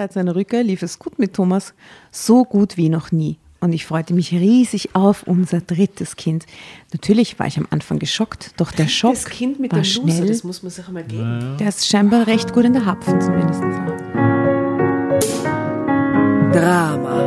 Seit seiner Rückkehr lief es gut mit Thomas, so gut wie noch nie. Und ich freute mich riesig auf unser drittes Kind. Natürlich war ich am Anfang geschockt, doch der Schock Das Kind mit war dem schnell. Loser, das muss man sich einmal geben. der ist scheinbar recht gut in der Hapfen zumindest. Drama.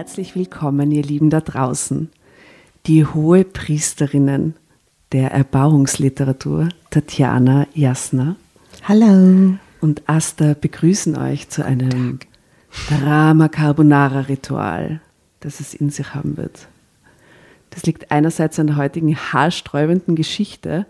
Herzlich willkommen, ihr Lieben da draußen. Die hohe Priesterinnen der Erbauungsliteratur, Tatjana Jasner Hallo. und Asta begrüßen euch zu einem Drama Carbonara Ritual, das es in sich haben wird. Das liegt einerseits an der heutigen haarsträubenden Geschichte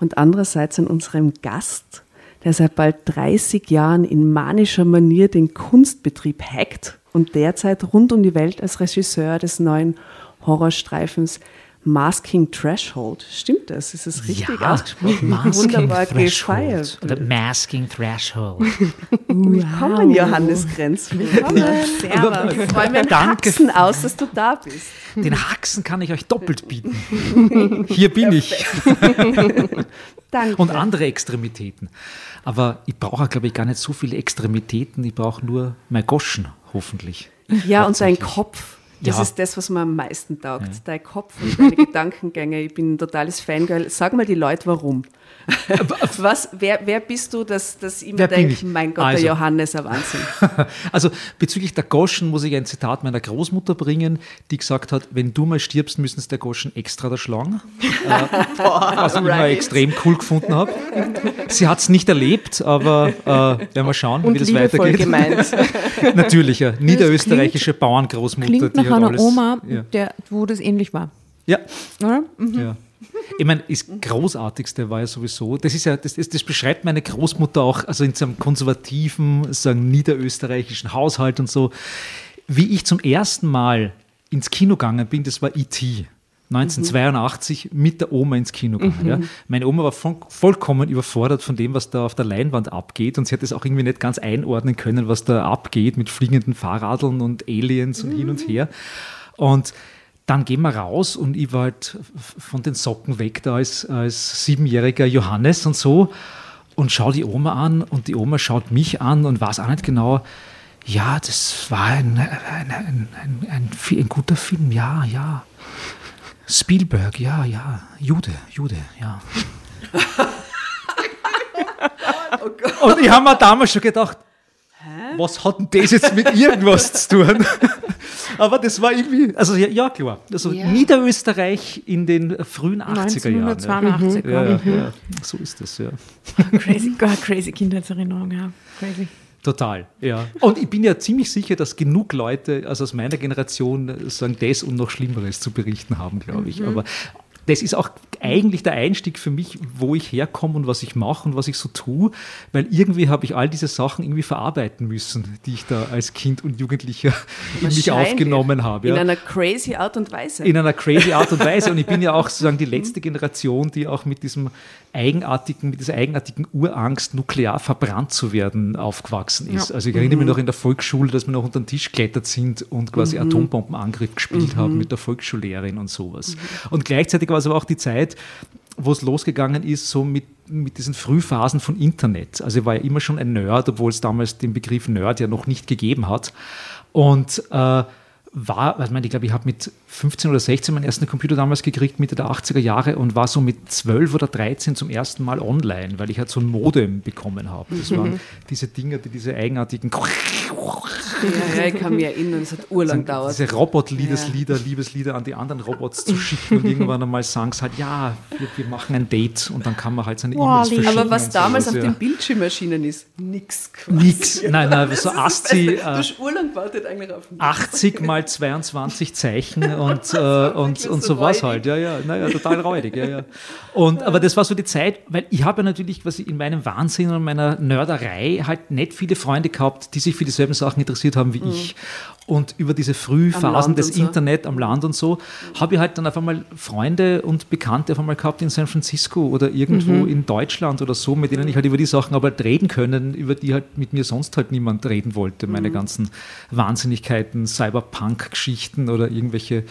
und andererseits an unserem Gast, der seit bald 30 Jahren in manischer Manier den Kunstbetrieb hackt und derzeit rund um die Welt als Regisseur des neuen Horrorstreifens Masking Threshold. Stimmt das? Ist es richtig ausgesprochen? Masking Wunderbar Threshold. gefeiert. Oder Masking Threshold. Willkommen, Johannes Grenz. Willkommen. Servus. Freue mich Danke. Haxen aus, dass du da bist. Den Haxen kann ich euch doppelt bieten. Hier bin ich. Danke. Und andere Extremitäten. Aber ich brauche, glaube ich, gar nicht so viele Extremitäten. Ich brauche nur mein Goschen, hoffentlich. ja, und Hauptsächlich. Kopf. Das Ja. ist das, was mir am meisten taugt. Dein Kopf und deine Gedankengänge. Ich bin ein totales Fangirl. Sag mal die Leute, warum. Was, wer, wer bist du, dass, dass ich mir denke, ich? mein Gott, Also. der Johannes, ein Wahnsinn. Also bezüglich der Goschen muss ich ein Zitat meiner Großmutter bringen, die gesagt hat, wenn du mal stirbst, müssen es der Goschen extra da schlagen. äh, was ich immer extrem cool gefunden habe. Sie hat es nicht erlebt, aber äh, werden wir schauen, wie das weitergeht. gemeint. Natürlich, ja. Niederösterreichische Bauerngroßmutter. Klingt die nach einer alles- Oma, Ja. der, wo das ähnlich war. ja, Oder? ja. Ich meine, das Großartigste war ja sowieso, das ist ja, das, das, das beschreibt meine Großmutter auch, also in so einem konservativen, sagen niederösterreichischen Haushalt und so. Wie ich zum ersten Mal ins Kino gegangen bin, das war E.T. 1982 mit der Oma ins Kino gegangen. Ja. Meine Oma war voll, vollkommen überfordert von dem, was da auf der Leinwand abgeht und sie hat es auch irgendwie nicht ganz einordnen können, was da abgeht mit fliegenden Fahrradeln und Aliens und hin und her. Und dann gehen wir raus und ich war halt von den Socken weg da als, als siebenjähriger Johannes und so und schaue die Oma an und die Oma schaut mich an und weiß auch nicht genau, ja, das war ein, ein, ein, ein, ein, guter Film, ja, ja. Spielberg, ja, ja. Jude, Jude, ja. Und ich habe mir damals schon gedacht, was hat denn das jetzt mit irgendwas zu tun? Aber das war irgendwie, also ja, ja klar. Also Niederösterreich in den frühen 80er Jahren. 1982. Ja. Ja, ja, so ist das, ja. Crazy, God, crazy Kindheitserinnerung, ja. Crazy. Total, ja. Und ich bin ja ziemlich sicher, dass genug Leute, also aus meiner Generation, sagen, das und noch Schlimmeres zu berichten haben, glaube ich. Aber das ist auch eigentlich der Einstieg für mich, wo ich herkomme und was ich mache und was ich so tue, weil irgendwie habe ich all diese Sachen irgendwie verarbeiten müssen, die ich da als Kind und Jugendlicher in mich aufgenommen habe. In Ja. einer crazy Art und Weise. In einer crazy Art und Weise. Und ich bin ja auch sozusagen die letzte Generation, die auch mit diesem eigenartigen, mit dieser eigenartigen Urangst, nuklear verbrannt zu werden, aufgewachsen ist. Ja. Also ich erinnere mich noch in der Volksschule, dass wir noch unter den Tisch geklettert sind und quasi Atombombenangriff gespielt haben mit der Volksschullehrerin und sowas. Und gleichzeitig war es aber auch die Zeit, wo es losgegangen ist, so mit, mit diesen Frühphasen von Internet. Also ich war ja immer schon ein Nerd, obwohl es damals den Begriff Nerd ja noch nicht gegeben hat. Und äh, war, also ich, meine, ich glaube, ich habe mit 15 oder 16 meinen ersten Computer damals gekriegt, Mitte der 80er Jahre und war so mit 12 oder 13 zum ersten Mal online, weil ich halt so ein Modem bekommen habe. Das waren Mhm. diese Dinger, die diese eigenartigen Ja, ja, ich kann mich erinnern, es hat urlang gedauert. diese Robot-Liebeslieder, Ja. Liebeslieder an die anderen Robots zu schicken und irgendwann einmal sagen sie halt, ja, wir, wir machen ein Date und dann kann man halt seine E-Mails Wally. verschicken. Aber was damals sowas, auf ja. den Bildschirm erschienen ist, nix. quasi. Nix. Nein, nein, so Das ASCII, Beste. Du äh, hast urlang gewartet eigentlich auf nichts. 80 mal 22 Zeichen und, äh, und, und so sowas räudig. halt. Ja, ja, naja, total räudig. Ja, ja. Und, aber das war so die Zeit, weil ich habe ja natürlich quasi in meinem Wahnsinn und meiner Nörderei halt nicht viele Freunde gehabt, die sich für dieselben Sachen interessiert haben wie ich. Und über diese Frühphasen des so. Internet am Land und so, habe ich halt dann auf einmal Freunde und Bekannte auf einmal gehabt in San Francisco oder irgendwo in Deutschland oder so, mit denen ich halt über die Sachen aber halt reden können, über die halt mit mir sonst halt niemand reden wollte. Meine ganzen Wahnsinnigkeiten, Cyberpunk-Geschichten oder irgendwelche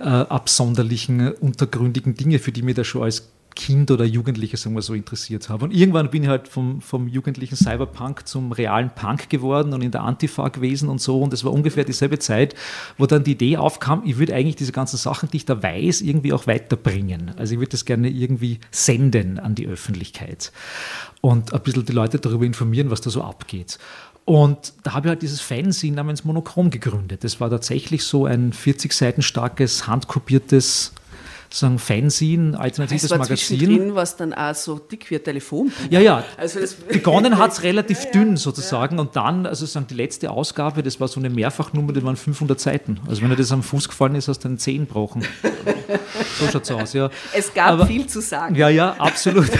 äh, absonderlichen, untergründigen Dinge, für die mir da schon als Kind oder Jugendliche, sagen wir so, interessiert habe. Und irgendwann bin ich halt vom, vom jugendlichen Cyberpunk zum realen Punk geworden und in der Antifa gewesen und so. Und es war ungefähr dieselbe Zeit, wo dann die Idee aufkam, ich würde eigentlich diese ganzen Sachen, die ich da weiß, irgendwie auch weiterbringen. Also ich würde das gerne irgendwie senden an die Öffentlichkeit und ein bisschen die Leute darüber informieren, was da so abgeht. Und da habe ich halt dieses Fanzine namens Monochrom gegründet. Das war tatsächlich so ein 40 Seiten starkes, handkopiertes sagen Fanzine, alternatives Es war Magazin. zwischendrin, was dann auch so dick wie ein Telefon. Ja, ja. Also das- Begonnen hat es relativ dünn sozusagen und dann, also sagen die letzte Ausgabe, das war so eine Mehrfachnummer, das waren 500 Seiten. Also wenn dir das am Fuß gefallen ist, hast du einen Zehen gebrochen. So schaut es aus, ja. Es gab Aber- viel zu sagen. Ja, ja, absolut.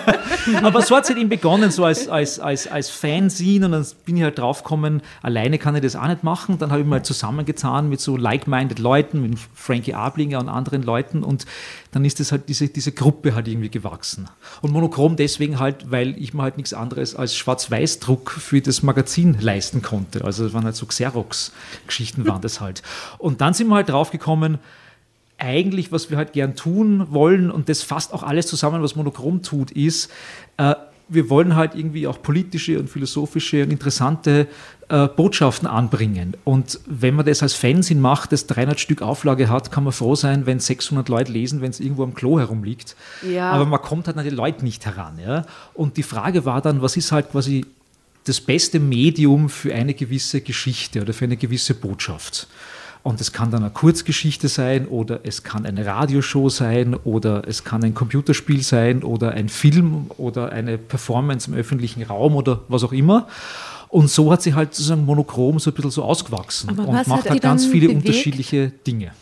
Aber so hat es halt eben begonnen, so als, als, als, als Fanzine und dann bin ich halt draufgekommen, alleine kann ich das auch nicht machen. Dann habe ich mal zusammengetan mit so like-minded Leuten, mit Frankie Ablinger und anderen Leuten und dann ist das halt diese, diese Gruppe halt irgendwie gewachsen. Und monochrom deswegen halt, weil ich mir halt nichts anderes als Schwarz-Weiß-Druck für das Magazin leisten konnte. Also das waren halt so Xerox-Geschichten waren das halt. Und dann sind wir halt draufgekommen, eigentlich, was wir halt gern tun wollen, und das fasst auch alles zusammen, was Monochrom tut, ist, äh, wir wollen halt irgendwie auch politische und philosophische und interessante äh, Botschaften anbringen. Und wenn man das als Fanzine macht, das 300 Stück Auflage hat, kann man froh sein, wenn 600 Leute lesen, wenn es irgendwo am Klo herumliegt. Ja. Aber man kommt halt an die Leute nicht heran. Ja? Und die Frage war dann, was ist halt quasi das beste Medium für eine gewisse Geschichte oder für eine gewisse Botschaft? Und es kann dann eine Kurzgeschichte sein oder es kann eine Radioshow sein oder es kann ein Computerspiel sein oder ein Film oder eine Performance im öffentlichen Raum oder was auch immer. Und so hat sie halt sozusagen monochrom so ein bisschen so ausgewachsen Aber und macht halt ganz viele bewegt? unterschiedliche Dinge.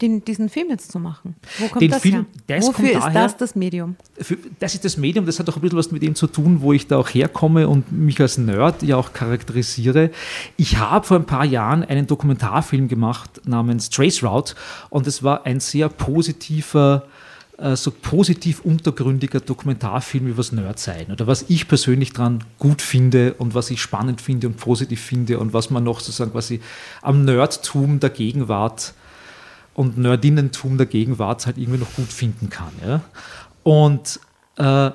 Den, diesen Film jetzt zu machen? Wo kommt Den das Film, her? das Wofür kommt ist daher- das das Medium? für, das ist das Medium, das hat auch ein bisschen was mit dem zu tun, wo ich da auch herkomme und mich als Nerd ja auch charakterisiere. Ich habe vor ein paar Jahren einen Dokumentarfilm gemacht namens Trace Route und es war ein sehr positiver, äh, so positiv untergründiger Dokumentarfilm über das Nerdsein oder was ich persönlich dran gut finde und was ich spannend finde und positiv finde und was man noch sozusagen quasi am Nerdtum der Gegenwart und Nerdinnentum der Gegenwart halt irgendwie noch gut finden kann. Ja? Und äh,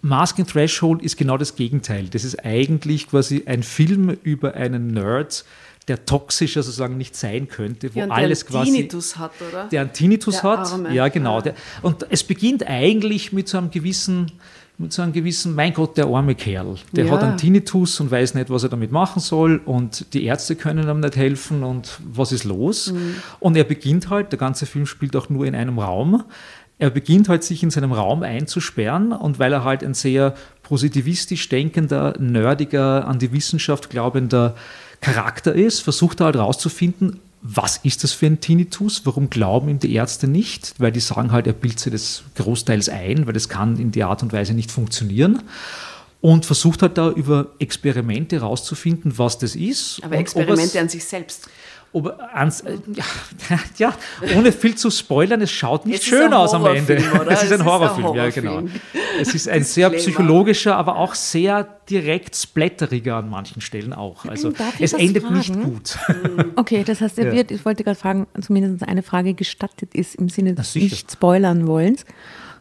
Masking Threshold ist genau das Gegenteil. Das ist eigentlich quasi ein Film über einen Nerd, der toxischer sozusagen nicht sein könnte, wo Ja, und der alles einen quasi Tinnitus hat, oder? der einen Tinnitus Der hat. Arme. Ja, genau. Ah. Der, und es beginnt eigentlich mit so einem gewissen, mit so einem gewissen, mein Gott, der arme Kerl. Der Ja. hat einen Tinnitus und weiß nicht, was er damit machen soll und die Ärzte können ihm nicht helfen und was ist los? Mhm. Und er beginnt halt, der ganze Film spielt auch nur in einem Raum. Er beginnt halt, sich in seinem Raum einzusperren und weil er halt ein sehr positivistisch denkender, nerdiger, an die Wissenschaft glaubender Charakter ist, versucht er halt rauszufinden, was ist das für ein Tinnitus? Warum glauben ihm die Ärzte nicht? Weil die sagen halt, er bildet sich das großteils ein, weil das kann in der Art und Weise nicht funktionieren. Und versucht halt da über Experimente rauszufinden, was das ist. Aber Experimente an sich selbst. Ob ans, äh, ja, ja, ohne viel zu spoilern, es schaut nicht Es schön aus am Ende. Horrorfilm, oder? Es ist Es ein ist ein Horrorfilm, ja, Horrorfilm. genau. Es ist ein sehr psychologischer, aber auch sehr direkt splatteriger an manchen Stellen auch. Also Darf es endet fragen? nicht gut. Okay, das heißt, er wird, ich wollte gerade fragen, zumindest eine Frage gestattet ist im Sinne des nicht spoilern wollens.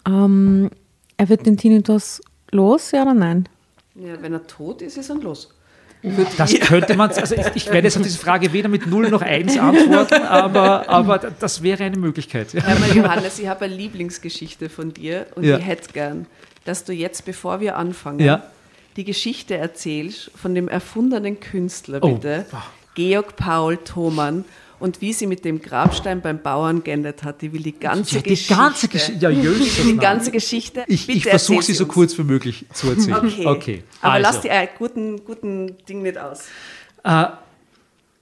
Ähm, er wird den Tinnitus los, ja oder nein? Ja, wenn er tot ist, ist er los. Das könnte man, also ich, werde jetzt auf diese Frage weder mit 0 noch 1 antworten, aber, aber das wäre eine Möglichkeit. Ja. Einmal, Johannes, ich habe eine Lieblingsgeschichte von dir und Ja. ich hätte gern, dass du jetzt, bevor wir anfangen, Ja. die Geschichte erzählst von dem erfundenen Künstler, Oh. bitte, Georg Paul Thomann und wie sie mit dem Grabstein beim Bauern geendet hat. Ich will die ganze Ja, die Geschichte. ganze Geschichte. Ja, Jös, die ganze Geschichte. Ich, ich versuche erzähl sie so kurz wie möglich zu erzählen. Okay. okay. Aber also. lass die äh, guten, guten Ding nicht aus. Äh,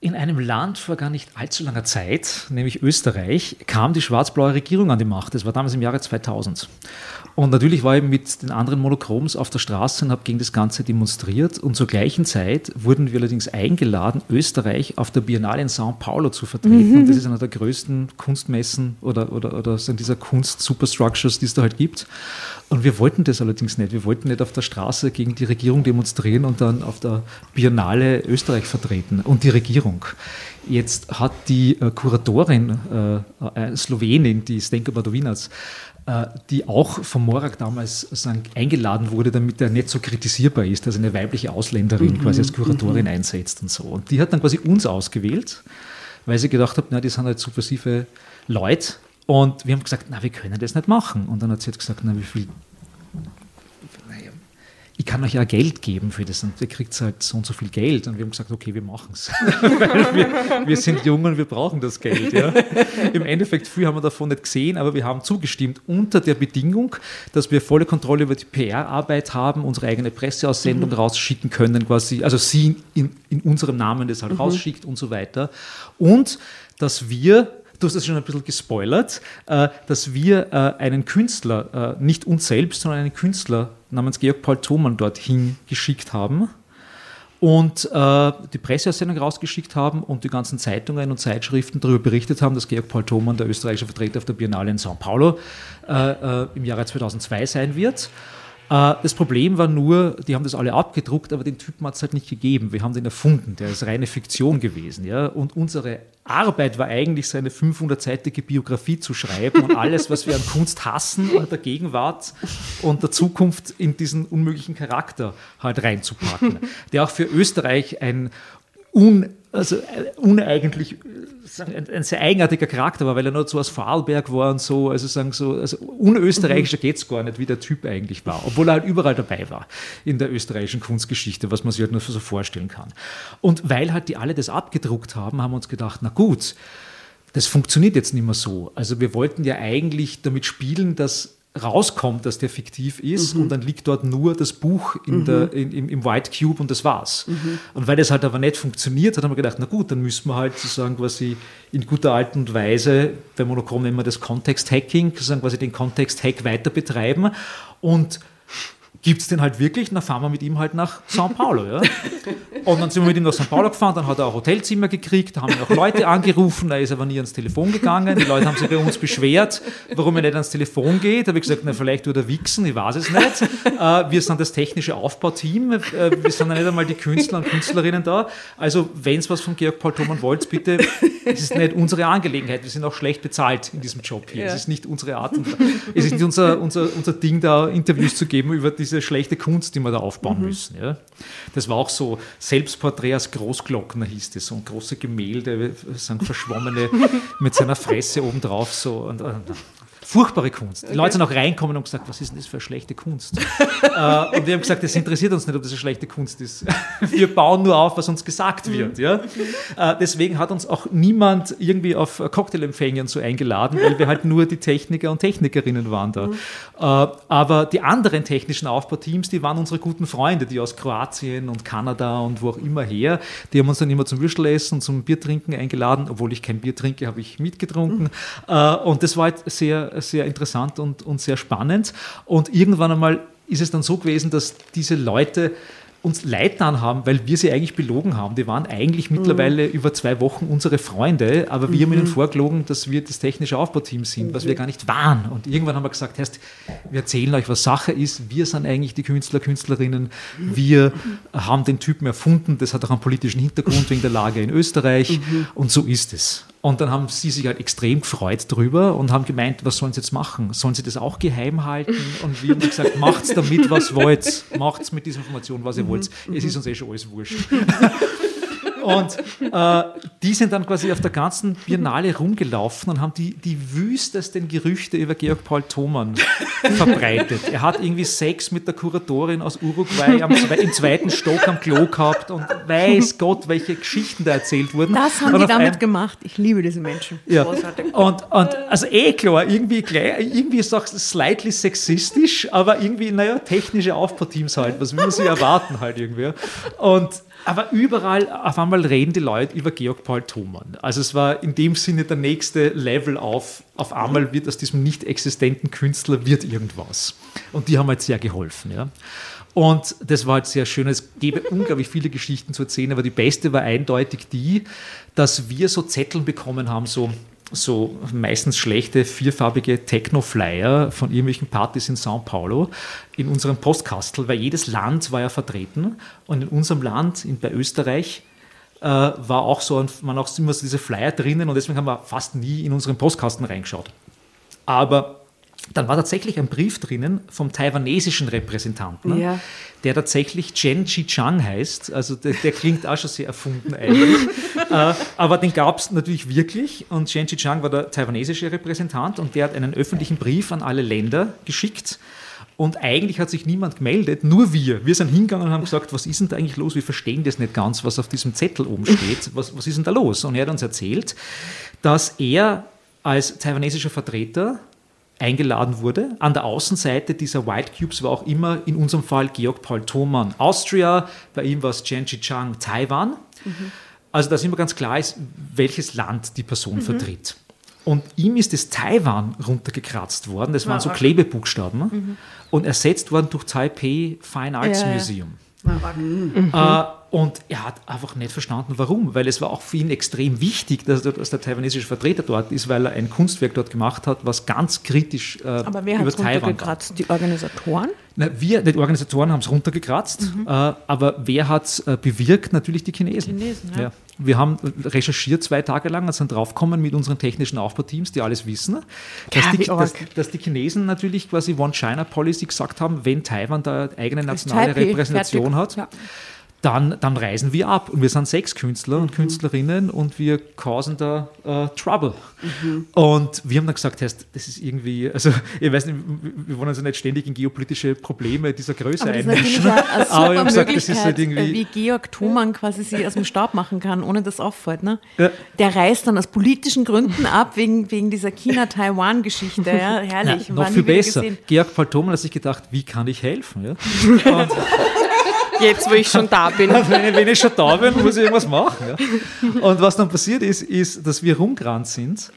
In einem Land vor gar nicht allzu langer Zeit, nämlich Österreich, kam die schwarz-blaue Regierung an die Macht. Das war damals im Jahre 2000. Und natürlich war ich mit den anderen Monochroms auf der Straße und habe gegen das Ganze demonstriert. Und zur gleichen Zeit wurden wir allerdings eingeladen, Österreich auf der Biennale in São Paulo zu vertreten. Und das ist einer der größten Kunstmessen oder, oder, oder dieser Kunst-Superstructures, die es da halt gibt. Und wir wollten das allerdings nicht. Wir wollten nicht auf der Straße gegen die Regierung demonstrieren und dann auf der Biennale Österreich vertreten und die Regierung. Jetzt hat die äh, Kuratorin, äh, äh, Slowenin, die Stenka Badowinac, äh, die auch vom Morak damals sagen, eingeladen wurde, damit er nicht so kritisierbar ist, dass eine weibliche Ausländerin quasi als Kuratorin einsetzt und so. Und die hat dann quasi uns ausgewählt, weil sie gedacht hat, na, die sind halt subversive Leute. Und wir haben gesagt, na, wir können das nicht machen. Und dann hat sie jetzt gesagt, na, wie viel naja, ich kann euch ja Geld geben für das und ihr kriegt halt so und so viel Geld. Und wir haben gesagt, okay, wir machen es. Weil wir, wir sind jung und wir brauchen das Geld. Ja. Im Endeffekt, viel haben wir davon nicht gesehen, aber wir haben zugestimmt unter der Bedingung, dass wir volle Kontrolle über die PR-Arbeit haben, unsere eigene Presseaussendung rausschicken können, quasi, also sie in, in unserem Namen das halt rausschickt und so weiter. Und dass wir Du hast das schon ein bisschen gespoilert, äh, dass wir äh, einen Künstler, äh, nicht uns selbst, sondern einen Künstler namens Georg Paul Thomann dorthin geschickt haben und die Presseaussendung rausgeschickt haben und die ganzen Zeitungen und Zeitschriften darüber berichtet haben, dass Georg Paul Thomann, der österreichische Vertreter auf der Biennale in São Paulo, im Jahre 2002 sein wird. Äh, Das Problem war nur, die haben das alle abgedruckt, aber den Typen hat es halt nicht gegeben. Wir haben den erfunden, der ist reine Fiktion gewesen. Ja? Und unsere Arbeit war eigentlich, seine 500-seitige Biografie zu schreiben und alles, was wir an Kunst hassen und der Gegenwart und der Zukunft in diesen unmöglichen Charakter halt reinzupacken, der auch für Österreich ein un, also äh, uneigentlich äh, ein, ein sehr eigenartiger Charakter war, weil er nur so aus Vorarlberg war und so, also sagen so, also unösterreichischer geht es gar nicht, wie der Typ eigentlich war, obwohl er halt überall dabei war in der österreichischen Kunstgeschichte, was man sich halt nur so vorstellen kann. Und weil halt die alle das abgedruckt haben, haben wir uns gedacht, na gut, das funktioniert jetzt nicht mehr so. Also wir wollten ja eigentlich damit spielen, dass rauskommt, dass der fiktiv ist und dann liegt dort nur das Buch in der, in, im, im White Cube und das war's. Und weil das halt aber nicht funktioniert, hat haben wir gedacht, na gut, dann müssen wir halt sozusagen quasi in guter Art und Weise, bei Monochrom nennen wir das Context-Hacking, sozusagen quasi den Context-Hack weiter betreiben. Und gibt es den halt wirklich, dann fahren wir mit ihm halt nach São Paulo. Ja? Und dann sind wir mit ihm nach São Paulo gefahren, dann hat er ein Hotelzimmer gekriegt, da haben wir noch Leute angerufen, da ist aber nie ans Telefon gegangen. Die Leute haben sich bei uns beschwert, warum er nicht ans Telefon geht. Da habe ich gesagt, na, vielleicht würde er wichsen, ich weiß es nicht. Äh, wir sind das technische Aufbauteam, äh, wir sind ja nicht einmal die Künstler und Künstlerinnen da. Also, wenn es was von Georg Paul Thomann wollt, bitte, es ist nicht unsere Angelegenheit. Wir sind auch schlecht bezahlt in diesem Job hier. Ja. Es ist nicht unsere Art und es ist nicht unser, unser, unser Ding, da Interviews zu geben über diese schlechte Kunst, die wir da aufbauen müssen. Ja. Das war auch so, Selbstporträt als Großglockner hieß das, so ein große Gemälde, sagen verschwommene mit seiner Fresse obendrauf so. Und, und, Furchtbare Kunst. Die Leute sind auch reinkommen und gesagt, was ist denn das für eine schlechte Kunst? äh, und wir haben gesagt, das interessiert uns nicht, ob das eine schlechte Kunst ist. wir bauen nur auf, was uns gesagt wird. Ja? Äh, deswegen hat uns auch niemand irgendwie auf Cocktailempfänge und so eingeladen, weil wir halt nur die Techniker und Technikerinnen waren da. Äh, aber die anderen technischen Aufbauteams, die waren unsere guten Freunde, die aus Kroatien und Kanada und wo auch immer her, die haben uns dann immer zum Würstelessen und zum Biertrinken eingeladen. Obwohl ich kein Bier trinke, habe ich mitgetrunken. Äh, und das war halt sehr, sehr interessant und, und sehr spannend. Und irgendwann einmal ist es dann so gewesen, dass diese Leute uns leid getan haben, weil wir sie eigentlich belogen haben. Die waren eigentlich mittlerweile über zwei Wochen unsere Freunde, aber wir haben ihnen vorgelogen, dass wir das technische Aufbauteam sind, was wir gar nicht waren. Und irgendwann haben wir gesagt, heißt, wir erzählen euch, was Sache ist. Wir sind eigentlich die Künstler, Künstlerinnen. Wir haben den Typen erfunden. Das hat auch einen politischen Hintergrund wegen der Lage in Österreich. Und so ist es. Und dann haben sie sich halt extrem gefreut drüber und haben gemeint, was sollen sie jetzt machen? Sollen sie das auch geheim halten? Und wir haben gesagt, macht's damit, was wollt. Macht's mit dieser Information, was ihr wollt. Es ist uns eh schon alles wurscht. Und äh, die sind dann quasi auf der ganzen Biennale rumgelaufen und haben die, die wüstesten Gerüchte über Georg Paul Thomann verbreitet. Er hat irgendwie Sex mit der Kuratorin aus Uruguay am, im zweiten Stock am Klo gehabt und weiß Gott, welche Geschichten da erzählt wurden. Das haben und die damit gemacht. Ich liebe diese Menschen. ja. Großartig. Und, und also eh klar, irgendwie, gleich, irgendwie ist auch slightly sexistisch, aber irgendwie, naja, technische Aufbauteams halt, was will man sich erwarten halt irgendwie. Und aber überall auf einmal reden die Leute über Georg Paul Thomann. Also es war in dem Sinne der nächste Level auf, auf einmal wird aus diesem nicht existenten Künstler wird irgendwas. Und die haben halt sehr geholfen, ja. Und das war halt sehr schön. Es gäbe unglaublich viele Geschichten zu erzählen, aber die beste war eindeutig die, dass wir so Zettel bekommen haben, so, so meistens schlechte vierfarbige Techno-Flyer von irgendwelchen Partys in São Paulo in unserem Postkastel, weil jedes Land war ja vertreten. Und in unserem Land, in, bei Österreich, äh, war auch so, ein- waren auch immer so diese Flyer drinnen und deswegen haben wir fast nie in unseren Postkasten reingeschaut. Aber dann war tatsächlich ein Brief drinnen vom taiwanesischen Repräsentanten, Ja. der tatsächlich Chen Chichang heißt. Also der, der klingt auch schon sehr erfunden eigentlich. äh, aber den gab es natürlich wirklich. Und Chen Chichang war der taiwanesische Repräsentant und der hat einen öffentlichen Brief an alle Länder geschickt. Und eigentlich hat sich niemand gemeldet, nur wir. Wir sind hingegangen und haben gesagt, was ist denn da eigentlich los? Wir verstehen das nicht ganz, was auf diesem Zettel oben steht. Was, was ist denn da los? Und er hat uns erzählt, dass er als taiwanesischer Vertreter eingeladen wurde. An der Außenseite dieser White Cubes war auch immer in unserem Fall Georg Paul Thomann Austria, bei ihm war es Chen Chichang Taiwan. Also dass immer ganz klar ist, welches Land die Person vertritt. Und ihm ist das Taiwan runtergekratzt worden, das waren so Klebebuchstaben, und ersetzt worden durch Taipei Fine Arts Ja, ja. Museum. Äh, und er hat einfach nicht verstanden, warum. Weil es war auch für ihn extrem wichtig, dass, dass der taiwanesische Vertreter dort ist, weil er ein Kunstwerk dort gemacht hat, was ganz kritisch äh, Aber wer über hat es Taiwan war. runtergekratzt? Die Organisatoren? Na, wir, die Organisatoren haben es runtergekratzt, äh, aber wer hat es äh, bewirkt? Natürlich die Chinesen. Chinesen, ja. Wir haben recherchiert zwei Tage lang und sind draufgekommen mit unseren technischen Aufbauteams, die alles wissen, dass, Ja, die, dass, dass die Chinesen natürlich quasi One-China-Policy gesagt haben, wenn Taiwan da eine eigene nationale Repräsentation hat, Ja. Dann, dann reisen wir ab. Und wir sind sechs Künstler und Künstlerinnen und wir causen da äh, Trouble. Und wir haben dann gesagt, heißt, das ist irgendwie, also ich weiß nicht, wir wollen uns ja nicht ständig in geopolitische Probleme dieser Größe Aber das ist natürlich einmischen. eine, eine Aber ich super hab gesagt, das ist halt äh, irgendwie. wie Georg Thomann quasi sie aus dem Staub machen kann, ohne dass auffällt. Ne? Ja. Der reist dann aus politischen Gründen ab, wegen, wegen dieser China-Taiwan-Geschichte. Ja? Herrlich. War noch viel besser. Georg Paul Thomann hat sich gedacht, wie kann ich helfen? Ja? Und Jetzt, wo ich schon da bin. wenn, ich, wenn ich schon da bin, muss ich irgendwas machen. Ja? Und was dann passiert ist, ist, dass wir rumgerannt sind,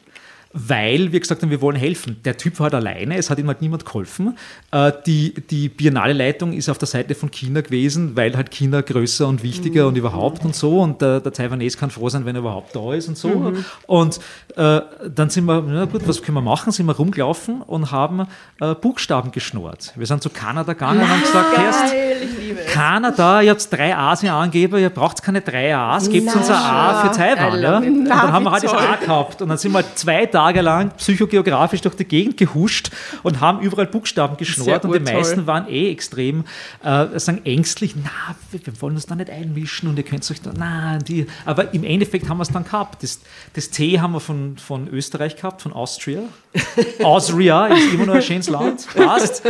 weil wir gesagt haben, wir wollen helfen. Der Typ war halt alleine, es hat ihm halt niemand geholfen. Äh, die, die Biennale-Leitung ist auf der Seite von China gewesen, weil halt China größer und wichtiger und überhaupt und so. Und der, der Taiwanese kann froh sein, wenn er überhaupt da ist und so. Und äh, dann sind wir, na gut, was können wir machen? Sind wir rumgelaufen und haben äh, Buchstaben geschnurrt. Wir sind zu Kanada gegangen und haben gesagt, erst Kanada, ihr habt drei A's hier angegeben, ihr braucht keine drei A's, gebt uns ein A für Taiwan. Ja? Und dann haben wir halt das A gehabt und dann sind wir halt zwei Tage lang psychogeografisch durch die Gegend gehuscht und haben überall Buchstaben geschnurrt und die meisten waren eh extrem äh, sagen ängstlich, na, wir, wollen uns da nicht einmischen und ihr könnt euch da, na, die, aber im Endeffekt haben wir es dann gehabt. Das, das T haben wir von, von Österreich gehabt, von Austria. Austria ist immer noch ein schönes Land, passt.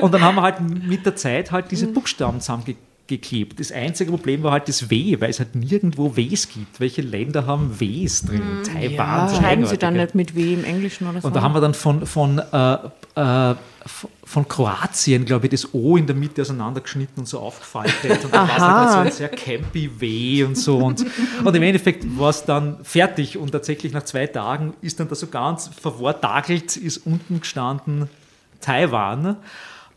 Und dann haben wir halt mit der Zeit halt diese Buchstaben zusammengeklebt. Das einzige Problem war halt das W, weil es halt nirgendwo Ws gibt. Welche Länder haben Ws drin? Taiwan. so Schreiben sie dann nicht mit W im Englischen oder so? Und da haben wir dann von, von, äh, äh, von Kroatien, glaube ich, das O in der Mitte auseinandergeschnitten und so aufgefaltet. Und dann war es halt so ein sehr campy W und so. Und, und im Endeffekt war es dann fertig. Und tatsächlich nach zwei Tagen ist dann da so ganz verwortagelt, ist unten gestanden Taiwan.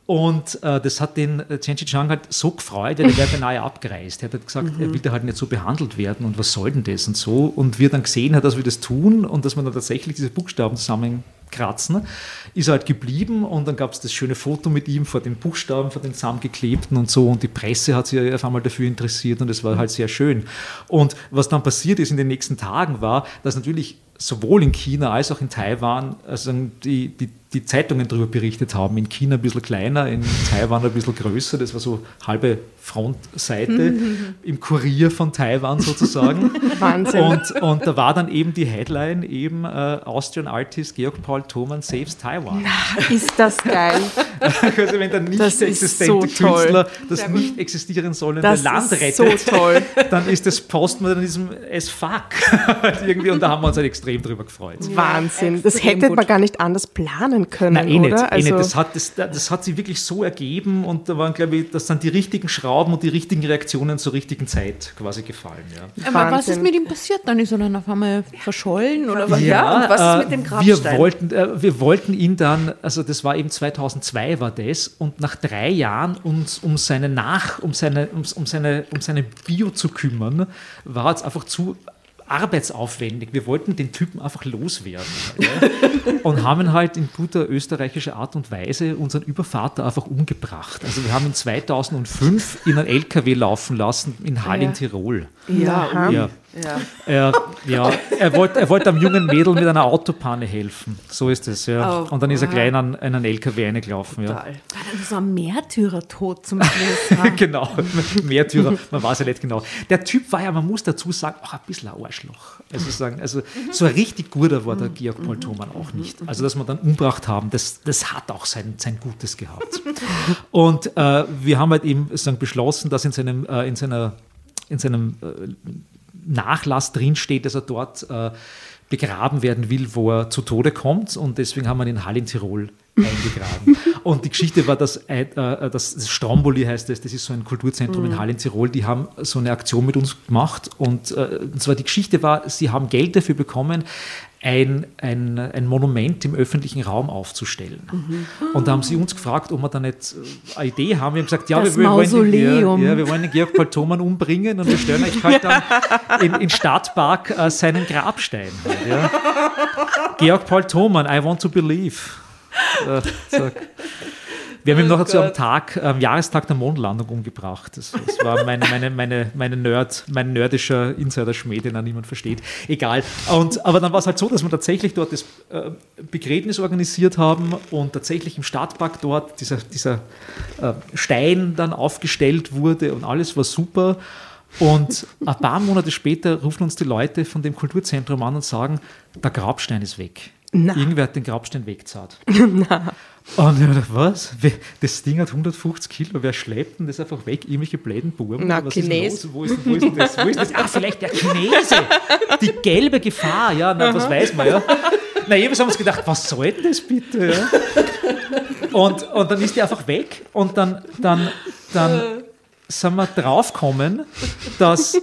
Und äh, das hat den äh, Chen Chichang halt so gefreut, der wäre beinahe abgereist. Er hat halt gesagt, er will da halt nicht so behandelt werden und was soll denn das und so. Und wie er dann gesehen hat, dass wir das tun und dass wir dann tatsächlich diese Buchstaben zusammenkratzen, ist er halt geblieben und dann gab es das schöne Foto mit ihm vor den Buchstaben, vor den zusammengeklebten und so. Und die Presse hat sich auf einmal dafür interessiert und es war halt sehr schön. Und was dann passiert ist in den nächsten Tagen war, dass natürlich sowohl in China als auch in Taiwan also die, die, die Zeitungen darüber berichtet haben. In China ein bisschen kleiner, in Taiwan ein bisschen größer. Das war so halbe Frontseite im Kurier von Taiwan sozusagen. Wahnsinn. Und, und da war dann eben die Headline eben äh, Austrian Artist Georg Paul Thoman saves Taiwan. Ist das geil. Also wenn der nicht Das ist existente so. Künstler das nicht existieren sollende Das Land rettet, so toll. dann ist das Postmodernism as fuck. Irgendwie, und da haben wir uns halt extrem drüber gefreut. Wahnsinn. Das hätte man gar nicht anders planen können, Nein, eh nicht, oder? eh nicht. Das, hat, das, das hat sich wirklich so ergeben und da waren, glaube ich, das sind die richtigen Schrauben und die richtigen Reaktionen zur richtigen Zeit quasi gefallen. Ja. Aber was ist mit ihm passiert? Dann ist er dann auf einmal verschollen oder was? Ja, und was ist mit dem äh, Grabstein? Wir wollten, äh, wir wollten ihn dann, also das war eben 2002 war das, und nach drei Jahren uns um seine Nach, um seine, um, um seine, um seine Bio zu kümmern, war es einfach zu arbeitsaufwendig. Wir wollten den Typen einfach loswerden. Ja? Und haben ihn halt in guter österreichischer Art und Weise unseren Übervater einfach umgebracht. Also wir haben ihn 2005 in einen LKW laufen lassen in Hall in Tirol. Ja, Ja. Ja. Er, ja, er wollte er wollte einem jungen Mädel mit einer Autopanne helfen. So ist es, ja. Oh, und dann ist er wow. gleich in einen, in einen LKW reingelaufen. Ja. Total. So ein Märtyrertod zum Schluss. ja. genau, Märtyrer, man weiß ja nicht genau. Der Typ war ja, man muss dazu sagen, auch ein bisschen ein Arschloch. Also, sagen, also so ein richtig guter war der Georg Paul Thoman auch nicht. Also, dass wir dann umgebracht haben, das, das hat auch sein, sein Gutes gehabt. Und äh, wir haben halt eben sagen, beschlossen, dass in seinem, äh, in seiner, in seinem äh, Nachlass drinsteht, dass er dort äh, begraben werden will, wo er zu Tode kommt. Und deswegen haben wir ihn in Hall in Tirol eingegraben. Und die Geschichte war, dass äh, äh, das, Stromboli heißt das, das ist so ein Kulturzentrum in Hall in Tirol, die haben so eine Aktion mit uns gemacht. Und, äh, und zwar die Geschichte war, sie haben Geld dafür bekommen, ein, ein, ein Monument im öffentlichen Raum aufzustellen. Und da haben sie uns gefragt, ob wir da nicht eine Idee haben. Wir haben gesagt, ja, wir, wir, wollen den, ja, ja, wir wollen den Georg Paul Thoman umbringen und wir stellen euch halt dann in, in Stadtpark äh, seinen Grabstein. Halt, ja. Georg Paul Thoman, I want to believe. Äh, zack. Wir haben ihn noch zu am Tag, am Jahrestag der Mondlandung umgebracht. Das, das war meine, meine, meine, meine Nerd, mein nerdischer Insider-Schmäh, den auch niemand versteht. Egal. Und, aber dann war es halt so, dass wir tatsächlich dort das äh, Begräbnis organisiert haben und tatsächlich im Stadtpark dort dieser, dieser äh, Stein dann aufgestellt wurde und alles war super. Und ein paar Monate später rufen uns die Leute von dem Kulturzentrum an und sagen, der Grabstein ist weg. Irgendwer hat den Grabstein weggezahlt. Und ich dachte, was? Das Ding hat 150 Kilo, wer schleppt denn das einfach weg? Irgendwelche bläden Buben? Na, was Chines. Ist? Wo, ist, wo, ist denn das? wo ist das? Ah, vielleicht der Chinese. Die gelbe Gefahr, ja, na, das weiß man, ja. Na, jedenfalls haben wir uns gedacht, was soll denn das bitte? Ja? Und, und dann ist die einfach weg und dann, dann, dann sind wir draufgekommen, dass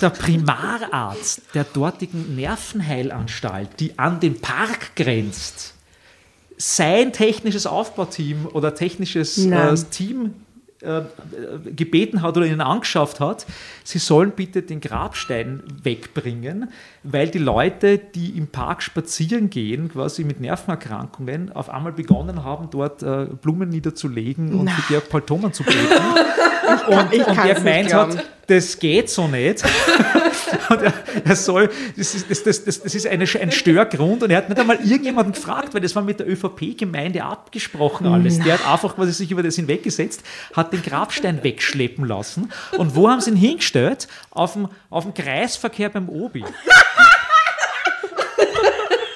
der Primararzt der dortigen Nervenheilanstalt, die an den Park grenzt, sein technisches Aufbauteam oder technisches äh. Team äh, gebeten hat oder ihnen angeschafft hat, sie sollen bitte den Grabstein wegbringen, weil die Leute, die im Park spazieren gehen, quasi mit Nervenerkrankungen, auf einmal begonnen haben, dort äh, Blumen niederzulegen und für Georg Paul Thoman zu beten. Und, ich und er gemeint hat, das geht so nicht. und er, er soll, das ist, das, das, das, das ist eine, ein Störgrund und er hat nicht einmal irgendjemanden gefragt, weil das war mit der ÖVP-Gemeinde abgesprochen alles. Der hat einfach quasi sich über das hinweggesetzt, hat den Grabstein wegschleppen lassen. Und wo haben sie ihn hingestellt? Auf dem, auf dem Kreisverkehr beim Obi.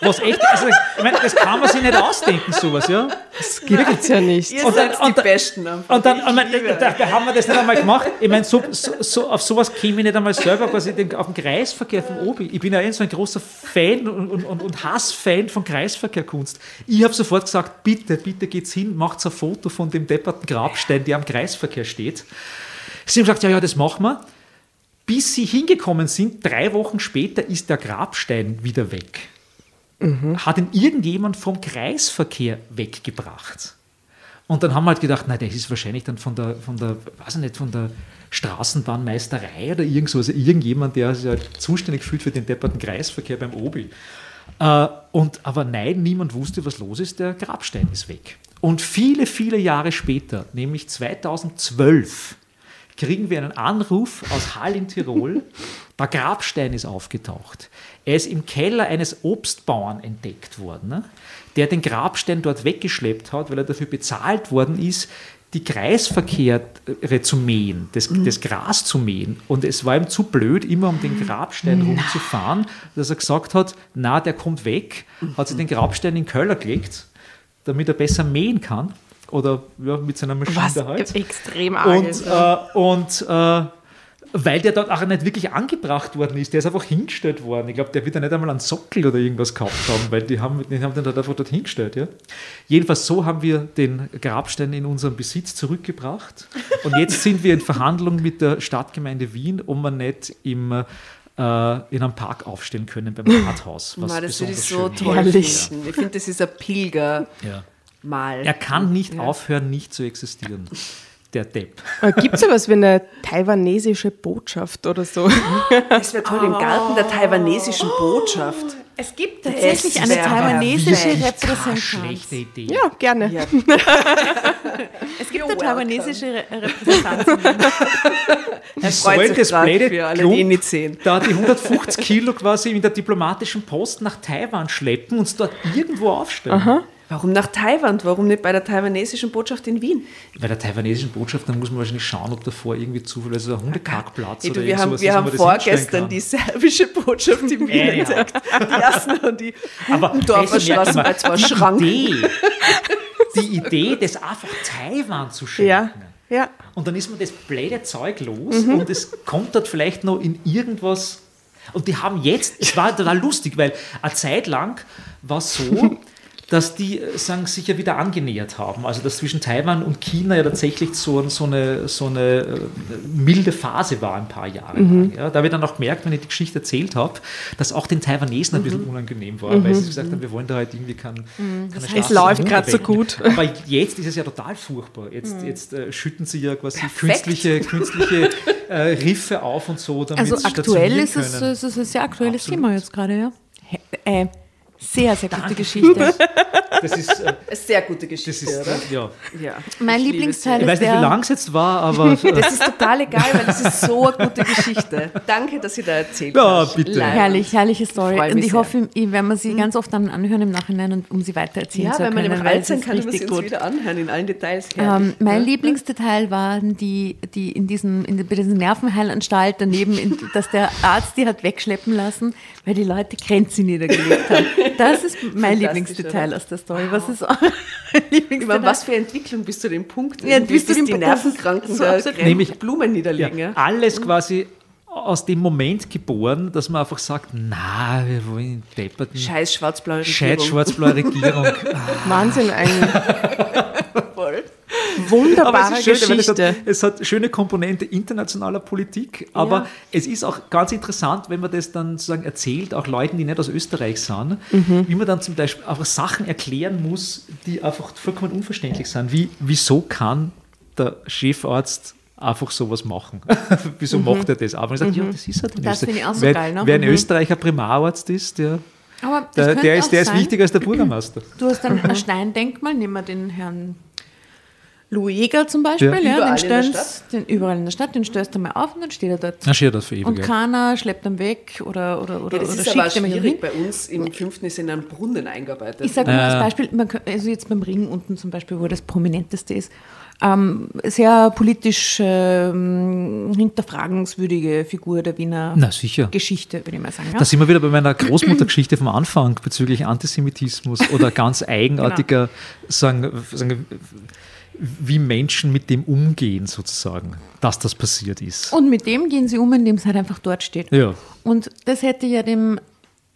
Was echt, also, ich meine, das kann man sich nicht ausdenken, sowas, ja. Das gibt's ja nicht. Ihr Und dann- und die Besten. einfach. Und dann, Ich ich mein, da, da haben wir das nicht einmal gemacht. Ich meine, so, so, so, auf sowas käme ich nicht einmal selber quasi den, auf den Kreisverkehr vom Obi. Ich bin ja eh so ein großer Fan und, und, und, und Hassfan von Kreisverkehrkunst. Ich habe sofort gesagt, bitte, bitte geht's hin, macht ein Foto von dem depperten Grabstein, der am Kreisverkehr steht. Sie haben gesagt, ja, ja, das machen wir. Bis sie hingekommen sind, drei Wochen später, ist der Grabstein wieder weg. Hat ihn irgendjemand vom Kreisverkehr weggebracht. Und dann haben wir halt gedacht, nein, das ist wahrscheinlich dann von der, von der, weiß ich nicht, von der Straßenbahnmeisterei oder irgend so, also irgendjemand, der sich halt zuständig fühlt für den depperten Kreisverkehr beim Obi. Äh, und, aber nein, niemand wusste, was los ist, der Grabstein ist weg. Und viele, viele Jahre später, nämlich 2012, kriegen wir einen Anruf aus Hall in Tirol. Der Grabstein ist aufgetaucht. Er ist im Keller eines Obstbauern entdeckt worden, ne? der den Grabstein dort weggeschleppt hat, weil er dafür bezahlt worden ist, die Kreisverkehre zu mähen, das, das Gras zu mähen. Und es war ihm zu blöd, immer um den Grabstein rumzufahren, dass er gesagt hat, na, der kommt weg, hat sich den Grabstein in den Keller gelegt, damit er besser mähen kann. Oder ja, mit seiner Maschine Was halt. extrem arg Und, äh, und äh, weil der dort auch nicht wirklich angebracht worden ist, der ist einfach hingestellt worden. Ich glaube, der wird ja nicht einmal einen Sockel oder irgendwas gehabt haben, weil die haben, die haben den dort einfach dort hingestellt. Ja? Jedenfalls so haben wir den Grabstein in unseren Besitz zurückgebracht. Und jetzt sind wir in Verhandlung mit der Stadtgemeinde Wien, ob wir nicht im, äh, in einem Park aufstellen können beim Rathaus. Was Ma, das würde ich so toll finden. Ich finde, das ist ein Pilgermal. Ja. Er kann nicht aufhören, nicht zu existieren. Der Depp. Gibt es ja was wie eine taiwanesische Botschaft oder so? Das wäre toll im Garten der taiwanesischen Botschaft. Es gibt tatsächlich eine taiwanesische. Repräsentanz. Schlechte Idee. Ja, gerne. Ja. Es gibt eine taiwanesische Re Repräsentanz. Er freut sich blöde für alle, die ihn nicht sehen. da die 150 Kilo quasi in der diplomatischen Post nach Taiwan schleppen und es dort irgendwo aufstellen. Warum nach Taiwan? Warum nicht bei der taiwanesischen Botschaft in Wien? Bei der taiwanesischen Botschaft, dann muss man wahrscheinlich schauen, ob davor irgendwie zufällig so ein Hundekackplatz Hey, oder wir haben, wir ist, haben vorgestern die serbische Botschaft in Wien Anyhow. entdeckt. Die ersten und die Aber Dorfer man, bei zwei die Schranken. Idee, die Idee, das einfach Taiwan zu schenken. Ja, ja. Und dann ist man das blöde Zeug los und es kommt dort vielleicht noch in irgendwas. Und die haben jetzt, es war total lustig, weil eine Zeit lang war es so, dass die äh, sagen, sich ja wieder angenähert haben. Also dass zwischen Taiwan und China ja tatsächlich so, so, eine, so eine äh, milde Phase war ein paar Jahre lang. Ja, da habe ich dann auch gemerkt, wenn ich die Geschichte erzählt habe, dass auch den Taiwanesen ein bisschen unangenehm war, weil sie gesagt haben, wir wollen da halt irgendwie kein, keine Straße läuft grad so gut. Aber jetzt ist es ja total furchtbar. Jetzt, jetzt äh, schütten sie ja quasi künstliche, künstliche äh, Riffe auf und so, damit Also aktuell ist es, es ist ein sehr aktuelles Absolut. Thema jetzt gerade, ja. He- Äh, sehr, sehr gute Geschichte. Das ist, äh, Eine sehr gute Geschichte, ist oder? ja. Ja. Mein Ich Lieblingsteil sie. Ich weiß nicht, wie lang es jetzt war, aber Das ist total egal, weil das ist so eine gute Geschichte. Danke, dass ihr da erzählt Ja, hast. bitte. Live. Herrlich, herrliche Story. Und ich sehr. hoffe, ich werde mir sie ganz oft dann anhören im Nachhinein und um sie weiter erzählen Ja, zu wenn man können. im alt es sein ist kann, man sie uns gut. wieder anhören in allen Details. Ähm, Herrlich, mein ne? lieblingster Teil waren die, die in diesem, in der, bei dieser Nervenheilanstalt daneben, in, dass der Arzt die hat wegschleppen lassen, weil die Leute Grenze niedergelegt haben. Das ist mein oder? Teil aus der Story. Was ist euer lieblingster Über was für Entwicklung bis zu dem Punkt, Ja, bis dass dem die Nervenkranken so Nämlich- Blumen ja, niederlegen. Ja. alles quasi aus dem Moment geboren, dass man einfach sagt, na, wir wollen depperten Scheiß schwarz-blaue Scheiß Regierung. schwarz-blaue Regierung. Wahnsinn, eine Voll. Aber wunderbare es ist schön, es Geschichte. hat, es hat schöne Komponente internationaler Politik, aber Ja. es ist auch ganz interessant, wenn man das dann sozusagen erzählt, auch Leuten, die nicht aus Österreich sind, Mhm. wie man dann zum Beispiel einfach Sachen erklären muss, die einfach vollkommen unverständlich sind. Wie, wieso kann der Chefarzt einfach sowas machen? wieso macht er das? Aber ich sage, ja, das ist halt in Mhm. Das Österreich. ich auch so wer, geil, ne? wer in Mhm. Österreich ein Primararzt ist, der, Aber der, der, ist, der ist wichtiger als der Bürgermeister. Du hast dann ein Steindenkmal, nehmen wir den Herrn Louis Jäger zum Beispiel, Ja. ja, Überall den in der stellst, den überall in der Stadt, den stößt du mal auf und dann steht er dort. Na, steht das für ewig. Und keiner schleppt ihn weg oder, oder, oder, Ja, das oder ist aber schickt ihn hin. Bei uns im fünften ist in einen Brunnen eingearbeitet. Ich sage nur als. Beispiel, man, kann- also jetzt beim Ring unten zum Beispiel, wo das prominenteste ist, ähm, sehr politisch ähm, hinterfragenswürdige Figur der Wiener Na, sicher. Geschichte, würde ich mal sagen. Ja? Da sind wir wieder bei meiner Großmuttergeschichte vom Anfang bezüglich Antisemitismus oder ganz eigenartiger, sagen, sagen, wie Menschen mit dem umgehen, sozusagen, dass das passiert ist. Und mit dem gehen sie um, indem es halt einfach dort steht. Ja, Und das hätte ja dem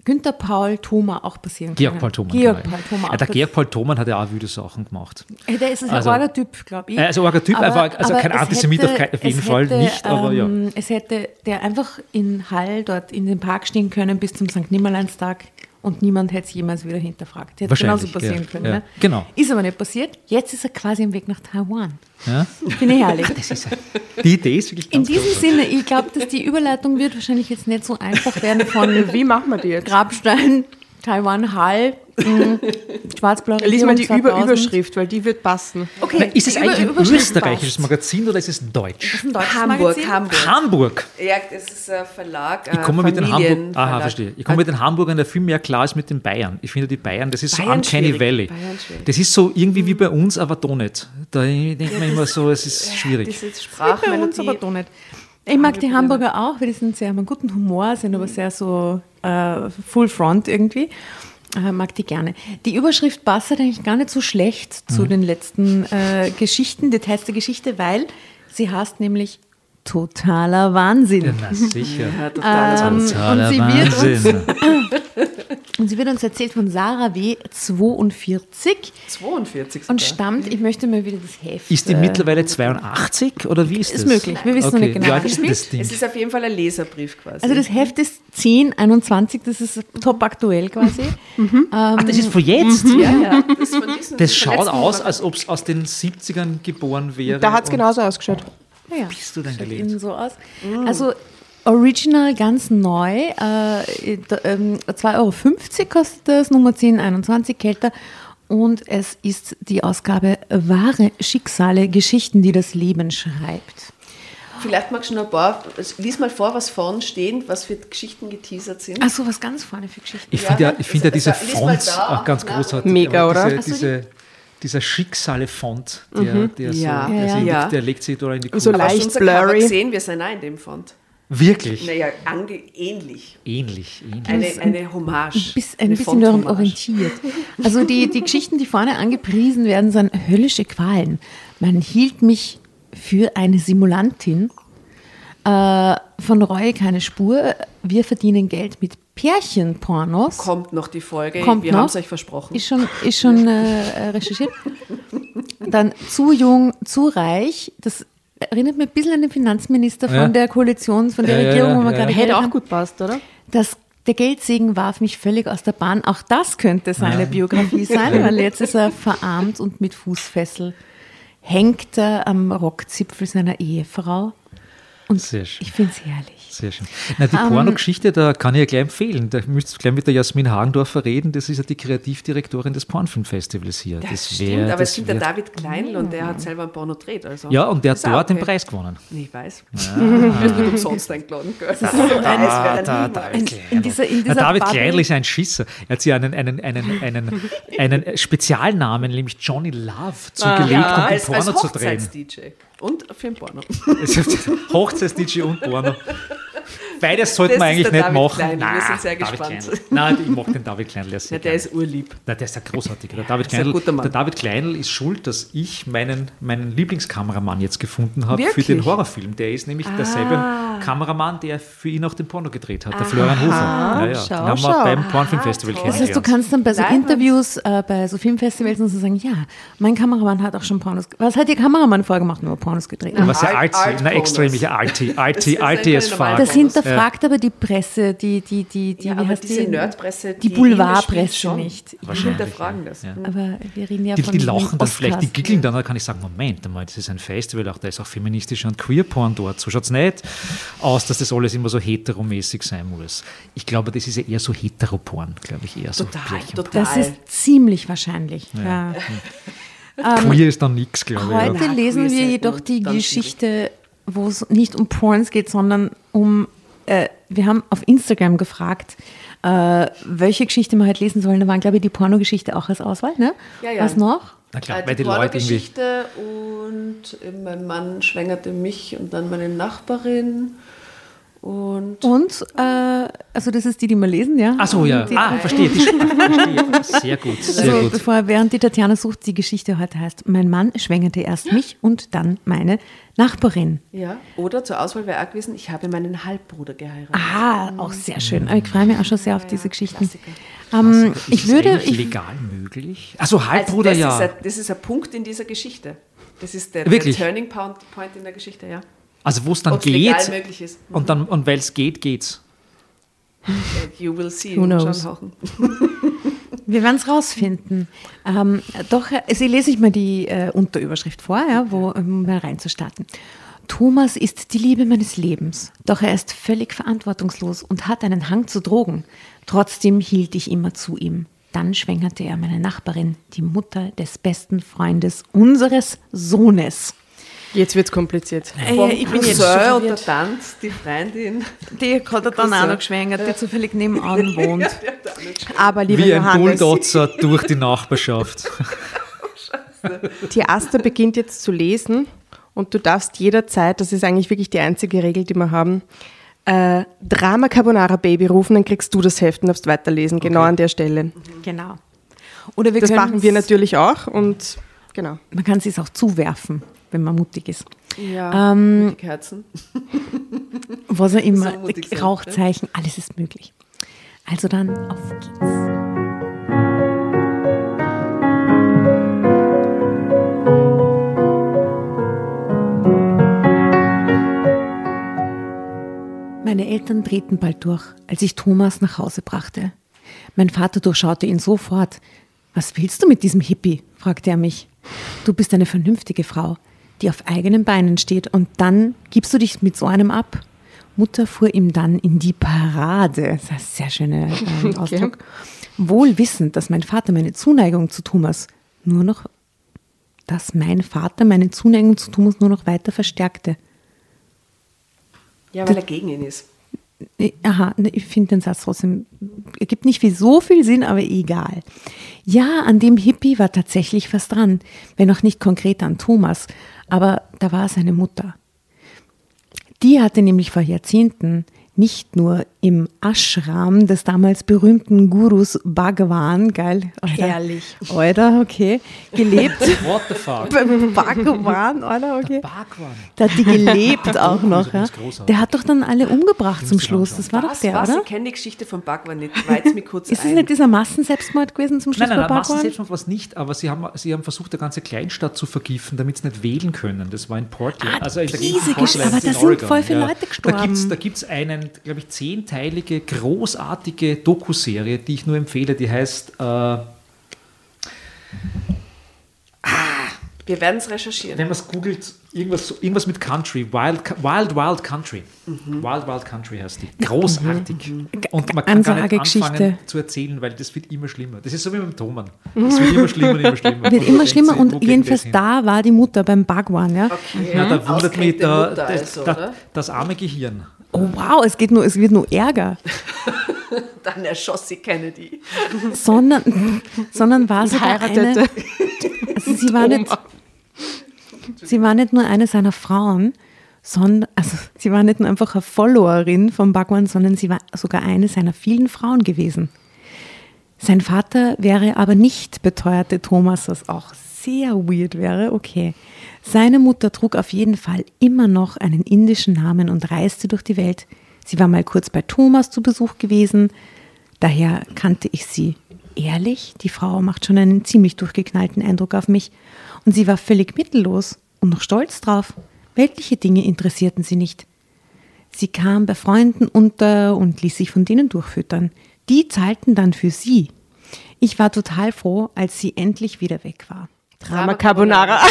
Günther Paul Thoma auch passieren können. Georg Paul Thomann. Georg genau. Paul Thoma ja, der Georg Paul Thomann hat ja auch wüde Sachen gemacht. Der ist ein Also- arger Typ, glaube ich. Also arger Typ, aber- also kein Antisemit auf kein- auf jeden Fall nicht, aber ja. ähm, Es hätte der einfach in Hall dort in den Park stehen können bis zum St. Nimmerleinstag und niemand hätte es jemals wieder hinterfragt. Hätte genauso passieren ja, können. ja. Ne? Genau. Ist aber nicht passiert. Jetzt ist er quasi im Weg nach Taiwan. Ja? Finde ich herrlich. Die Idee ist wirklich In ganz diesem großartig. Sinne, ich glaube, dass die Überleitung wird wahrscheinlich jetzt nicht so einfach werden von Wie machen wir die jetzt? Grabstein, Taiwan, Hall Schwarz-Blau Lies mal die Über 2000. Überschrift, weil die wird passen. Okay, Na, ist es eigentlich ein österreichisches passt. Magazin oder ist es deutsch? Ein deutsches Hamburg, Magazin? Hamburg. Hamburg. Ja, das ist ein Verlag. Ich komme mit den Hamburg, aha, verstehe. Ich komme mit den Hamburgern, der viel mehr klar ist mit den Bayern. Ich finde die Bayern, das ist so Bayern Uncanny schwierig. Valley. Das ist so irgendwie wie bei uns, aber doch nicht. Da denkt man immer so, es ist schwierig. Diese Bei uns Sprachmelodie. aber doch nicht. Ich mag die Hamburger auch, weil die sind sehr, haben einen guten Humor, sind aber sehr so äh, Full Front irgendwie. Äh, mag die gerne. Die Überschrift passt halt eigentlich gar nicht so schlecht zu den letzten äh, Geschichten, Details der Geschichte, weil sie heißt nämlich totaler Wahnsinn. Ja, na sicher. Ja, total. Ähm, Totaler und sie wird uns Wahnsinn. Und sie wird uns erzählt von Sarah W. 42 42 und sogar. stammt, ich möchte mal wieder das Heft. Ist die äh, mittlerweile 82 oder wie ist das? Ist möglich, wir wissen noch nicht genau. Wie alt ist das Ding? Es ist auf jeden Fall ein Leserbrief quasi. Also das Heft ist 1021, das ist top aktuell quasi. Ach, das ist von jetzt? ja, ja, das, von diesen Das schaut aus, als ob es aus den 70ern geboren wäre. Da hat es und- genauso ausgeschaut. Ja, Bist du denn innen so aus. Also Original ganz neu, äh, da, ähm, 2,50 Euro kostet das, Nummer 1021 kälter. Und es ist die Ausgabe Wahre Schicksale, Geschichten, die das Leben schreibt. Vielleicht magst du noch ein paar, lies mal vor, was vorn stehen, was für Geschichten geteasert sind. Ach so, was ganz vorne für Geschichten. Ich finde ja, ich find ja diese lies mal Fonts auch ganz Na, großartig. Mega, Aber oder? Diese, so, diese, dieser Schicksale-Font, der, der, so, Ja. der, Ja, sich- ja. der legt sich da in die So Kurve. Du leicht blurry. gesehen, wir sind auch in dem Font. Wirklich? Naja, ange ähnlich. Ähnlich, ähnlich. Eine, eine Hommage. Bis, ein eine bisschen daran orientiert. Also die, die Geschichten, die vorne angepriesen werden, sind höllische Qualen. Man hielt mich für eine Simulantin. Äh, von Reue keine Spur. Wir verdienen Geld mit Pärchenpornos. Kommt noch die Folge, Kommt wir haben es euch versprochen. Ist schon, ist schon äh, recherchiert. Dann zu jung, zu reich. Das erinnert mich ein bisschen an den Finanzminister von Ja. der Koalition, von der Ja, ja, Regierung, wo ja, gerade Hätte auch haben. gut passt, oder? Das, der Geldsegen warf mich völlig aus der Bahn. Auch das könnte seine Biografie sein, weil jetzt ist er verarmt und mit Fußfessel hängt er am Rockzipfel seiner Ehefrau. Und Sehr schön. ich finde es herrlich. Sehr schön. Na, die Ähm, Pornogeschichte, da kann ich ja gleich empfehlen. Da müsst ihr gleich mit der Jasmin Hagendorfer reden. Das ist ja die Kreativdirektorin des Pornfilmfestivals hier. das, wär- stimmt, aber das es gibt der wär- David Kleinl und der hat selber ein Porno gedreht. Also. Ja, und der hat dort den okay. Preis gewonnen. Ich weiß. Er ist nicht umsonst eingeladen. Gell? Das ist so Ah, da, wäre David In- Kleinl. in dieser- Na, dieser David Bubble- Kleinl ist ein Schisser. Er hat sich einen, einen, einen, einen, einen Spezialnamen, nämlich Johnny Love, zugelegt, um den als, als Porno zu drehen. Hochzeits-DJ. Und für ein Porno. Hochzeits-DJ und Porno. Beides sollte Das man eigentlich der nicht David machen. Kleinl. Wir Nein, sind sehr David gespannt. Kleinl. Nein, ich mag den David Kleinl ja sehr Ja, der gerne. ist urlieb. Na, der ist ja großartig. Der David, Kleinl, der David Kleinl ist schuld, dass ich meinen, meinen Lieblingskameramann jetzt gefunden habe für den Horrorfilm. Der ist nämlich derselbe Ah. Kameramann, der für ihn auch den Porno gedreht hat, der Florian Hofer. Ja, ja. schau, den haben wir schau. beim Pornfilmfestival toll. Das heißt, du kennengelernt. kannst dann bei so Leibend. Interviews, äh, bei so Filmfestivals und so sagen, ja, mein Kameramann hat auch schon Pornos. Was hat Ihr Kameramann vorgemacht? Nur Pornos gedreht. Was ja Alt- alt, na Alt-Pornos. extrem, ja alt, alt, Das ist alt eine as normale hinterfragt aber die Presse, die, die, die, die Ja, wie heißt diese die? Nerdpresse, Die die Boulevardpresse nicht. Die Wahrscheinlich, hinterfragen ja. das. Ja. Aber wir reden ja Die, von die den lachen dann vielleicht, die giggeln dann, dann kann ich sagen, Moment einmal, das ist ein Festival, auch da ist auch feministischer und Queer-Porn dort. So schaut es nicht aus, dass das alles immer so heteromäßig sein muss. Ich glaube, das ist ja eher so Heteroporn, glaube ich, eher so Total, Pärchenporn. total. Das ist ziemlich wahrscheinlich. Ja. Queer ist dann nichts, glaube ich. Heute Ja. Lesen wir jedoch ja die Geschichte, wo es nicht um Porns geht, sondern um, äh, wir haben auf Instagram gefragt, äh, welche Geschichte wir heute lesen sollen. Da waren, glaube ich, die Pornogeschichte auch als Auswahl. Ne? Ja, ja. Was noch? Na klar, Äh, weil die Leute irgendwie. Pornogeschichte und mein Mann schwängerte mich und dann meine Nachbarin und Und, äh, also das ist die, die wir lesen, ja? Ach so, ja. Die Ah, drei. verstehe. Die, verstehe. Sehr gut, sehr Also gut. bevor, während die Tatjana sucht, die Geschichte heute heißt, mein Mann schwängerte erst mich und dann meine Nachbarin. ja. Oder zur Auswahl wäre auch gewesen, ich habe meinen Halbbruder geheiratet. Ah, auch sehr schön. Aber ich freue mich auch schon sehr auf diese Geschichten. Klassiker. Ähm, Ist ich das würde, ich, legal möglich? Also Also Halbbruder, das, ja. ist ein, das ist ein Punkt in dieser Geschichte. Das ist der, der? Turning Point, Point in der Geschichte, ja. Also wo es dann Ob es legal geht möglich ist. und, dann, und weil es geht, geht's. You will see. Who knows? Wir werden es rausfinden. Ähm, doch, äh, also lese ich mal die äh, Unterüberschrift vor, ja, wo, um mal reinzustarten. Thomas ist die Liebe meines Lebens, doch er ist völlig verantwortungslos und hat einen Hang zu Drogen. Trotzdem hielt ich immer zu ihm. Dann schwängerte er meine Nachbarin, die Mutter des besten Freundes unseres Sohnes. Jetzt wird es kompliziert. Äh, ich bin jetzt schon oder verwirrt. Tante, die Freundin. Die hat er dann auch noch geschwängert, die zufällig nebenan wohnt. Aber lieber Wie ein Johannes, Bulldozer durch die Nachbarschaft. die Asta beginnt jetzt zu lesen und du darfst jederzeit, das ist eigentlich wirklich die einzige Regel, die wir haben, äh, Drama Carbonara Baby rufen, dann kriegst du das Heft und darfst weiterlesen, genau an der Stelle. Genau. Oder wir Das machen wir natürlich auch und genau. Man kann es auch zuwerfen, wenn man mutig ist. Ja, Ähm, Kerzen. Was auch immer, So Rauchzeichen, alles ist möglich. Also dann, auf geht's. Meine Eltern drehten bald durch, als ich Thomas nach Hause brachte. Mein Vater durchschaute ihn sofort. Was willst du mit diesem Hippie? fragte er mich. Du bist eine vernünftige Frau, die auf eigenen Beinen steht, und dann gibst du dich mit so einem ab. Mutter fuhr ihm dann in die Parade. Das ist ein sehr schöner ähm, Ausdruck. Wohl wissend, dass mein Vater meine Zuneigung zu Thomas nur noch, dass mein Vater meine Zuneigung zu Thomas nur noch weiter verstärkte. Ja, weil er gegen ihn ist. Aha, ich finde den Satz trotzdem, ergibt nicht viel, so viel Sinn, aber egal. Ja, an dem Hippie war tatsächlich was dran, wenn auch nicht konkret an Thomas, aber da war seine Mutter. Die hatte nämlich vor Jahrzehnten nicht nur im Ashram des damals berühmten Gurus Bhagavan, geil, Alter, Herrlich. Alter, okay, gelebt. What the fuck? Bhagavan, Alter, okay. Bhagwan. Da hat die gelebt auch noch. Ja. übrigens großartig. Der hat doch dann alle umgebracht zum Schluss. Das war doch Was, der, was? oder? Ich kenne die Geschichte von Bhagwan nicht. Weiz mir kurz Ist es nicht dieser Massenselbstmord gewesen zum Schluss Nein, nein, nein, Bhagwan? Massenselbstmord war es nicht, aber sie haben, sie haben versucht, eine ganze Kleinstadt zu vergiften, damit sie nicht wählen können. Das war in Portland. Ah, also in der diese Gegend Portland aber da in sind Oregon, voll viele ja. Leute gestorben. Da gibt es da glaube ich, zehnteilige, großartige Dokuserie, die ich nur empfehle, die heißt äh, Wir werden es recherchieren. wenn man es googelt, irgendwas, irgendwas mit Country, Wild, Wild, Wild Country. Wild, Wild Country heißt die. Großartig. Und man kann gar nicht Ansagegeschichte. anfangen zu erzählen, weil das wird immer schlimmer. Das ist so wie mit dem Thomann. Das wird immer schlimmer und immer schlimmer. Wird immer schlimmer und jedenfalls das da war die Mutter beim Bhagwan, ja. Okay. Ja, da wundert mich da, das, also, da, oder? das arme Gehirn. Oh wow, es geht nur, es wird nur Ärger. Dann erschoss sie Kennedy. sondern, sondern war eine, heiratete. also sie war nicht, sie war nicht nur eine seiner Frauen, sondern, also sie war nicht nur einfach eine Followerin von Bhagwan, sondern sie war sogar eine seiner vielen Frauen gewesen. Sein Vater wäre aber nicht beteuerte Thomas, was auch sehr weird wäre. Okay. Seine Mutter trug auf jeden Fall immer noch einen indischen Namen und reiste durch die Welt. Sie war mal kurz bei Thomas zu Besuch gewesen. Daher kannte ich sie. Ehrlich, die Frau macht schon einen ziemlich durchgeknallten Eindruck auf mich. Und sie war völlig mittellos und noch stolz drauf. Weltliche Dinge interessierten sie nicht. Sie kam bei Freunden unter und ließ sich von denen durchfüttern. Die zahlten dann für sie. Ich war total froh, als sie endlich wieder weg war. Drama Carbonara.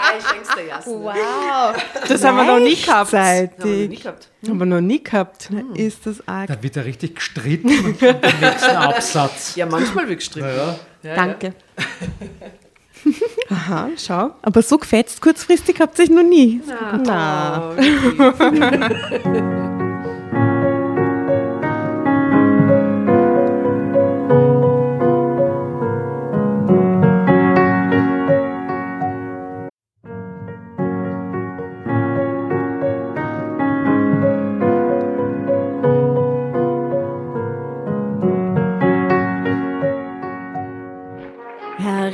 Ah, ich denk's dir, Jasna. Wow. Das haben wir noch nie gehabt. Haben wir noch nie Gleichzeitig. gehabt. Haben wir noch nie gehabt. Ist das arg. Da wird er richtig gestritten im nächsten Absatz. Ja, manchmal wird gestritten. Ja, Danke. Aha, schau. Aber so gefetzt kurzfristig habt ihr euch noch nie. Na.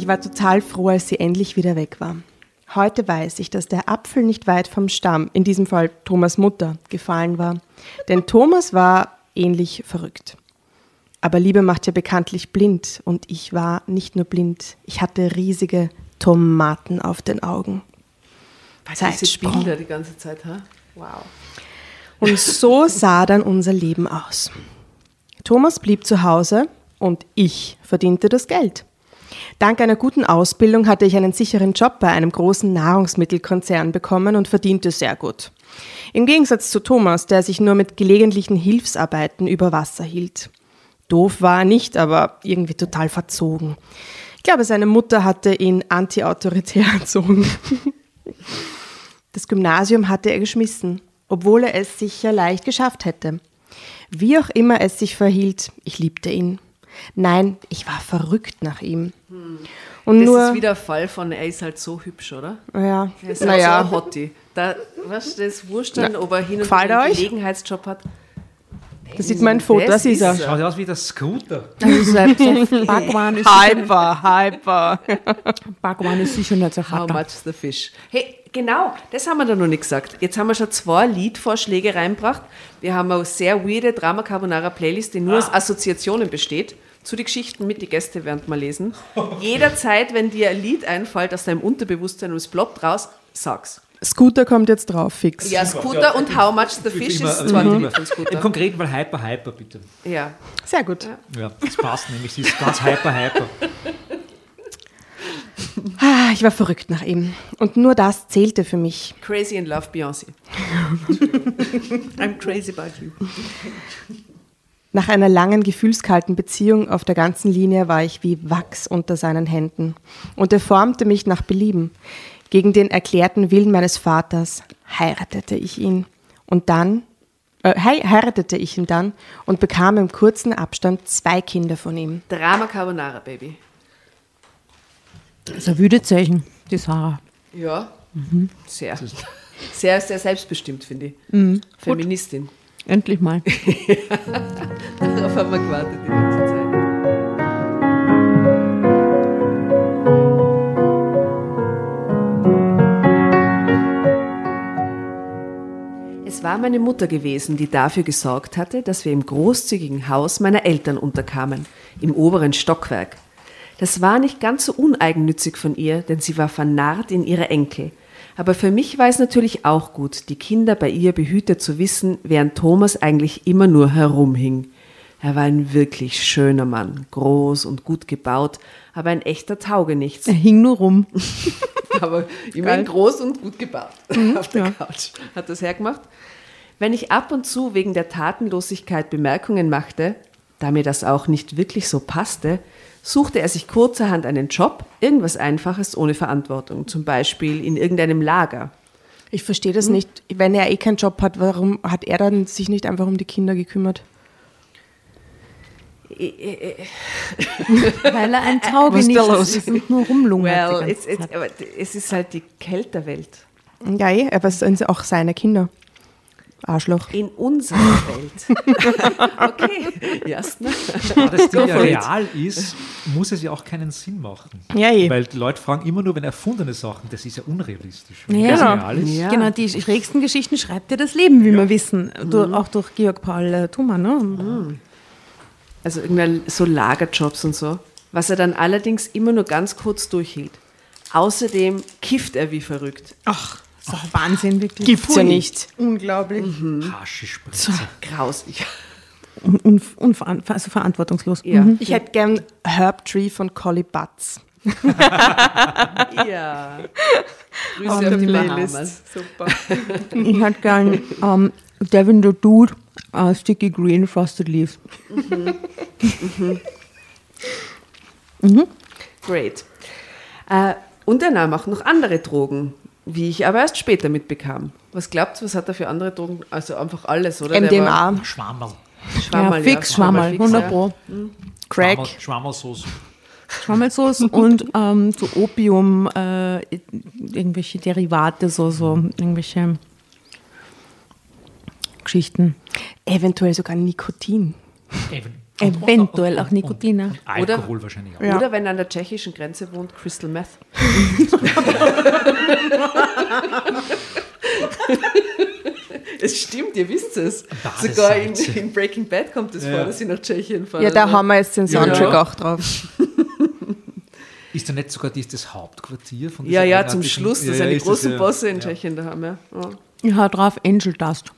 Ich war total froh, als sie endlich wieder weg war. Heute weiß ich, dass der Apfel nicht weit vom Stamm, in diesem Fall Thomas Mutter, gefallen war. Denn Thomas war ähnlich verrückt. Aber Liebe macht ja bekanntlich blind und ich war nicht nur blind, ich hatte riesige Tomaten auf den Augen. Zeitsprung. Bilder die ganze Zeit, ha? Wow. Und so sah dann unser Leben aus. Thomas blieb zu Hause und ich verdiente das Geld. Dank einer guten Ausbildung hatte ich einen sicheren Job bei einem großen Nahrungsmittelkonzern bekommen und verdiente sehr gut. Im Gegensatz zu Thomas, der sich nur mit gelegentlichen Hilfsarbeiten über Wasser hielt. Doof war er nicht, aber irgendwie total verzogen. Ich glaube, seine Mutter hatte ihn anti-autoritär erzogen. Das Gymnasium hatte er geschmissen, obwohl er es sicher leicht geschafft hätte. Wie auch immer es sich verhielt, ich liebte ihn. Nein, ich war verrückt nach ihm. Und Das nur, ist wieder ein Fall von, er ist halt so hübsch, oder? ja, Er ist halt so naja, ein Hottie. Da, weißt du, das wurscht dann, ob er hin und wieder einen euch? Gelegenheitsjob hat. das sieht mein Foto, das ist er. Schaut aus wie der Scooter. Also so Bhagwan ist, Hyper, hyper. Bhagwan ist sicher nicht so How much the fish? Hey, genau, das haben wir da noch nicht gesagt. Jetzt haben wir schon zwei Liedvorschläge reingebracht. Wir haben eine sehr weirde Drama Carbonara Playlist, die nur aus Assoziationen besteht. Zu den Geschichten mit die Gäste während mal lesen. Jederzeit, wenn dir ein Lied einfällt aus deinem Unterbewusstsein und es ploppt raus, sag's. Scooter kommt jetzt drauf, fix. Ja, Scooter und How much the fish ist zwar nicht von Im Scooter. konkreten Fall Hyper Hyper, bitte. Ja. Sehr gut. Ja, das passt nämlich. Sie ist ganz Hyper Hyper. Ah, Ich war verrückt nach ihm. Und nur das zählte für mich. Crazy in Love Beyoncé. I'm crazy about you. Nach einer langen, gefühlskalten Beziehung auf der ganzen Linie war ich wie Wachs unter seinen Händen. Und er formte mich nach Belieben. Gegen den erklärten Willen meines Vaters heiratete ich ihn. Und dann, äh, hei- heiratete ich ihn dann und bekam im kurzen Abstand zwei Kinder von ihm. Drama Carbonara, Baby. Das ist ein Würdezeichen, die Sarah. Ja, sehr. Sehr, sehr selbstbestimmt, finde ich. Feministin. Endlich mal. Darauf haben wir gewartet die ganze Zeit. Es war meine Mutter gewesen, die dafür gesorgt hatte, dass wir im großzügigen Haus meiner Eltern unterkamen, im oberen Stockwerk. Das war nicht ganz so uneigennützig von ihr, denn sie war vernarrt in ihre Enkel. Aber für mich war es natürlich auch gut, die Kinder bei ihr behütet zu wissen, während Thomas eigentlich immer nur herumhing. Er war ein wirklich schöner Mann, groß und gut gebaut, aber ein echter Taugenichts. Er hing nur rum. aber immerhin groß und gut gebaut auf der Couch. Hat das hergemacht? Wenn ich ab und zu wegen der Tatenlosigkeit Bemerkungen machte, da mir das auch nicht wirklich so passte, suchte er sich kurzerhand einen Job, irgendwas Einfaches ohne Verantwortung, zum Beispiel in irgendeinem Lager. Ich verstehe das nicht. Wenn er eh keinen Job hat, warum hat er dann sich nicht einfach um die Kinder gekümmert? Weil er ein Taugenichts Was ist und nur rumlungert. die Well, ganze it's, it's, Zeit. aber es ist halt die Kälterwelt. Ja, eh, aber es sind auch seine Kinder. Arschloch. In unserer Welt. okay, Jasna. Da das Ding ja real ist, muss es ja auch keinen Sinn machen. Ja, eh. Weil die Leute fragen immer nur, wenn erfundene Sachen, das ist ja unrealistisch. Wenn Ja. das Genau. real ist, Ja. Genau, die schrägsten Geschichten schreibt ja das Leben, wie wir wissen. Du, auch durch Georg Paul äh, Thumann. Ne? Also irgendwann so Lagerjobs und so, was er dann allerdings immer nur ganz kurz durchhielt. Außerdem kifft er wie verrückt. Ach, so Wahnsinn, wirklich. Gibt's ja nicht. Unglaublich. Haschispritze. Grausig. Un unv- unveran also verantwortungslos. Ja. Ich hätte gern Herb Tree von Collie Butts. ja. Auf Grüße der auf die Playlist. Bahamas. Super. Ich hätte gern ähm, Devin the Dude, äh, Sticky Green Frosted Leaves. Great. Äh, und er nahm auch noch andere Drogen, wie ich aber erst später mitbekam. Was glaubt ihr, was hat er für andere Drogen? Also einfach alles, oder? MDMA. Schwammerl. Ja, Schwammerl, fix Schwammerl, fix, 100 ja. Pro. Crack. Schwammerl- Schwammerlsauce. Schwammelsoße und ähm, so Opium, äh, irgendwelche Derivate, so, so irgendwelche Geschichten. Eventuell sogar Nikotin. Even. Eventuell auch Nikotin. Und Alkohol wahrscheinlich auch. Ja. Oder wenn er an der tschechischen Grenze wohnt, Crystal Meth. es stimmt, ihr wisst es. Sogar in, in Breaking Bad kommt es Ja. vor, dass sie nach Tschechien fahren. Ja, da haben wir jetzt den Soundtrack Ja. auch drauf. Ist da nicht sogar das Hauptquartier von Ja, ja, zum Schluss, Ja, dass ja, eine große. Bosse in Ja. Tschechien da haben. Ja. Ja. Ich hau drauf Angel Dust.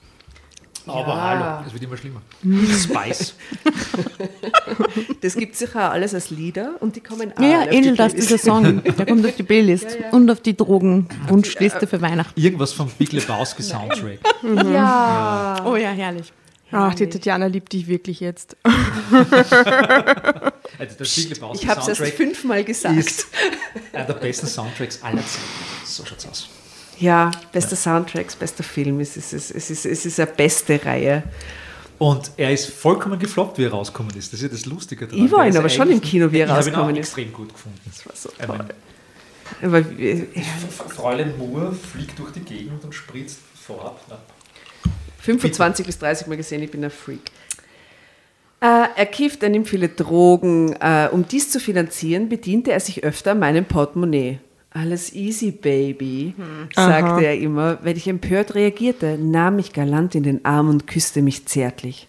Aber hallo, es wird immer schlimmer. Spice. Das gibt sicher alles als Lieder und die kommen auch Ja, ja, alle auf die Angel Dust ist ein Song. Der kommt auf die Playlist und auf die Drogenwunschliste für Weihnachten. Irgendwas vom Big Lebowski Soundtrack. Ja. Oh ja, herrlich. Ach, die Tatjana liebt dich wirklich jetzt. Also der Big Lebowski Ich habe es erst fünfmal gesagt. ist einer der besten Soundtracks aller Zeiten. So schaut's aus. Ja, bester Soundtracks, bester Film. Es ist, es, ist, es, ist, es ist eine beste Reihe. Und er ist vollkommen gefloppt, wie er rausgekommen ist. Das ist ja das Lustige daran. Ich war ihn ist aber schon im Kino, wie er Ich habe ihn auch rausgekommen ist. extrem gut gefunden. Das war so Ich meine, Aber wir- Fräulein Moore fliegt durch die Gegend und spritzt vorab. Na, 25 bis 30 Mal gesehen, ich bin ein Freak. Äh, er kifft, er nimmt viele Drogen. Äh, um dies zu finanzieren, bediente er sich öfter meinem Portemonnaie. Alles easy, Baby, sagte er immer. Wenn ich empört reagierte, nahm mich galant in den Arm und küsste mich zärtlich.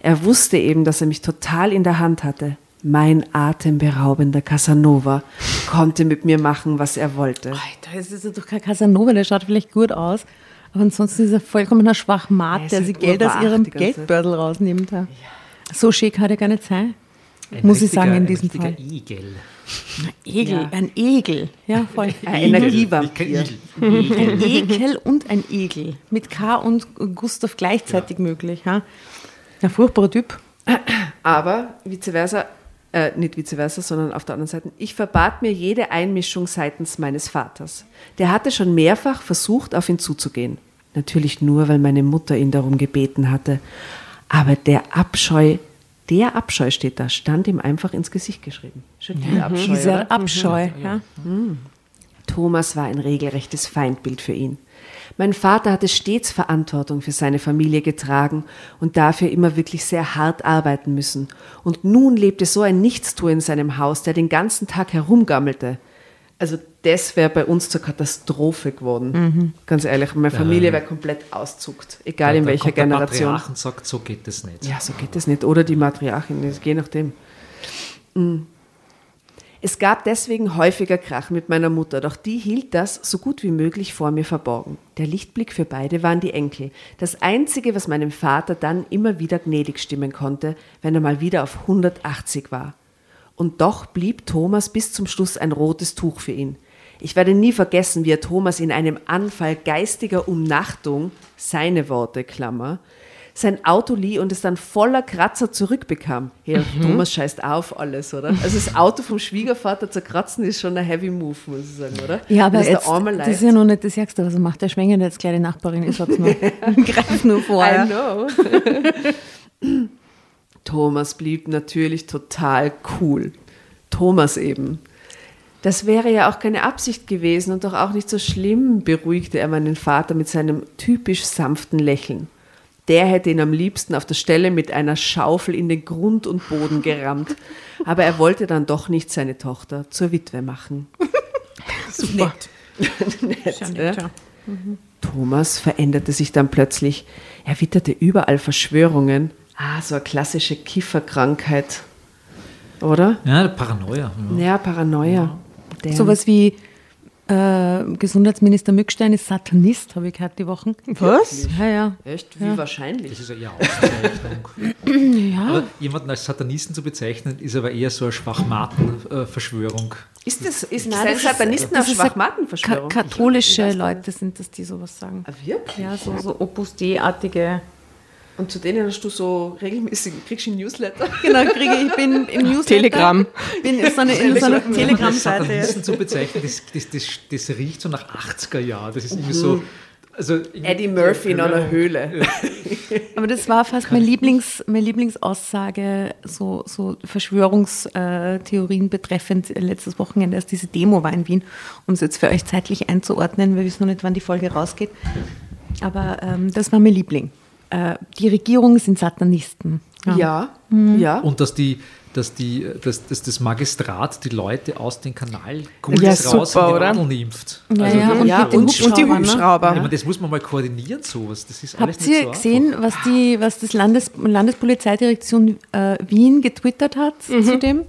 Er wusste eben, dass er mich total in der Hand hatte. Mein atemberaubender Casanova konnte mit mir machen, was er wollte. Alter, das ist doch kein Casanova, der schaut vielleicht gut aus. Aber ansonsten ist er vollkommener Schwachmat, Er der sich Geld aus ihrem. Geldbeutel rausnimmt. Ja. So schick hat er gar nicht sein. ein Muss ich sagen, in diesem Fall. Igel. Egel, Ja. ein Egel. Ja, voll. Ein Igel, Energievampir. Ein Ekel und ein Egel. Mit K und Gustav gleichzeitig möglich. Ja. Ein furchtbarer Typ. Aber vice versa, äh, nicht vice versa, sondern auf der anderen Seite, ich verbat mir jede Einmischung seitens meines Vaters. Der hatte schon mehrfach versucht, auf ihn zuzugehen. Natürlich nur, weil meine Mutter ihn darum gebeten hatte. Aber der Abscheu, der Abscheu steht da, stand ihm einfach ins Gesicht geschrieben. Schon dieser Abscheu. oder? Dieser Abscheu. Ja. Thomas war ein regelrechtes Feindbild für ihn. Mein Vater hatte stets Verantwortung für seine Familie getragen und dafür immer wirklich sehr hart arbeiten müssen. Und nun lebte so ein Nichtstuer in seinem Haus, der den ganzen Tag herumgammelte. Also das wäre bei uns zur Katastrophe geworden. Ganz ehrlich, meine Familie wäre komplett auszuckt, egal in Da welcher kommt der Generation. Patriarch und sagt, so geht das nicht. Ja, so geht das nicht. Oder die Matriarchin, das- je nachdem. Mm. Es gab deswegen häufiger Krach mit meiner Mutter, doch die hielt das so gut wie möglich vor mir verborgen. Der Lichtblick für beide waren die Enkel. Das Einzige, was meinem Vater dann immer wieder gnädig stimmen konnte, wenn er mal wieder auf 180 war. Und doch blieb Thomas bis zum Schluss ein rotes Tuch für ihn. Ich werde nie vergessen, wie er Thomas in einem Anfall geistiger Umnachtung, seine Worte, Klammer, sein Auto lieh und es dann voller Kratzer zurückbekam. Ja, Thomas scheißt auf alles, oder? Also das Auto vom Schwiegervater zerkratzen ist schon ein heavy Move, muss ich sagen, oder? Ja, aber es jetzt, das ist ja noch nicht das Ärgste, was er macht. Der schwängert jetzt gleich die Nachbarin. Ich sag's nur. Greif nur vor. I know. Thomas blieb natürlich total cool. Thomas eben. Das wäre ja auch keine Absicht gewesen und doch auch nicht so schlimm, beruhigte er meinen Vater mit seinem typisch sanften Lächeln. Der hätte ihn am liebsten auf der Stelle mit einer Schaufel in den Grund und Boden gerammt. Aber er wollte dann doch nicht seine Tochter zur Witwe machen. Super. Nett, Ja, ja? nett, ja. Thomas veränderte sich dann plötzlich. Er witterte überall Verschwörungen. Ah, so eine klassische Kifferkrankheit. Oder? Ja, Paranoia. Ja. Ja, Paranoia. Der- Sowas wie äh, Gesundheitsminister Mückstein ist Satanist, habe ich gehört die Wochen. Was? Ja, ja. Echt? Wie wahrscheinlich? Das ist ja eher Auszeichnung. Aber jemanden als Satanisten zu bezeichnen, ist aber eher so eine Schwachmaten-Verschwörung. Ist das, ist Nein, das ist- Satanisten das auf ist eine Schwachmatenverschwörung? Ka katholische Leute sind das, die sowas sagen. Ah, wirklich? Ja, so, so Opus Dei-artige. Und zu denen hast du so regelmäßig, kriegst du ein Newsletter? Genau, kriege ich bin im Newsletter. Telegram. Bin in so einer, in so einer Telegram-Seite. Satanisten zu bezeichnen, das, das, das, das riecht so nach 80er Jahren. Das ist irgendwie so Also, Eddie Murphy in einer Höhle. Aber das war fast meine, Lieblings, meine Lieblingsaussage, so, so Verschwörungstheorien betreffend letztes Wochenende, als diese Demo war in Wien, um es jetzt für euch zeitlich einzuordnen. Wir wissen noch nicht, wann die Folge rausgeht. Aber ähm, das war mein Liebling. Äh, die Regierung sind Satanisten. Ja, ja. Und dass die, dass die, dass, dass das Magistrat die Leute aus den Ja, Kanalkults raus super, in die oder? Wadeln impft. Ja, Also, ja, und ja, mit den und- Und die Hubschraubern. ne? Hubschrauber. Ich meine, das muss man mal koordinieren, sowas. Das ist alles Habt nicht ihr so gesehen, was die, was das Landes, Landespolizeidirektion äh, Wien getwittert hat zu dem?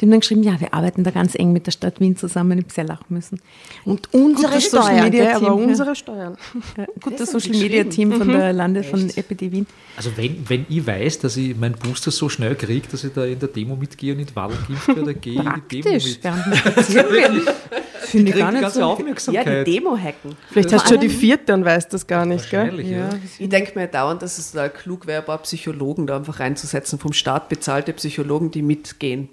Die haben dann geschrieben, ja, wir arbeiten da ganz eng mit der Stadt Wien zusammen. Ich habe sehr lachen müssen. Und unsere Social Steuern, Media gell, aber unsere Steuern. Ja, gutes haben Social die Media Team von der Mhm. Landes von EPD Wien. Also wenn, wenn ich weiß, dass ich meinen Booster so schnell kriege, dass ich da in der Demo mitgehe und in die Wadel geimpft werde, dann gehe ich in die Demo Praktisch, mit. Finde ich gar die nicht so. Ja, Aufmerksamkeit. die Demo hacken. Vielleicht hast du schon die vierte und weißt das gar nicht, gell? Ja. Ich denke mir dauernd, dass es da klug wäre, ein paar Psychologen da einfach reinzusetzen, vom Staat bezahlte Psychologen, die mitgehen.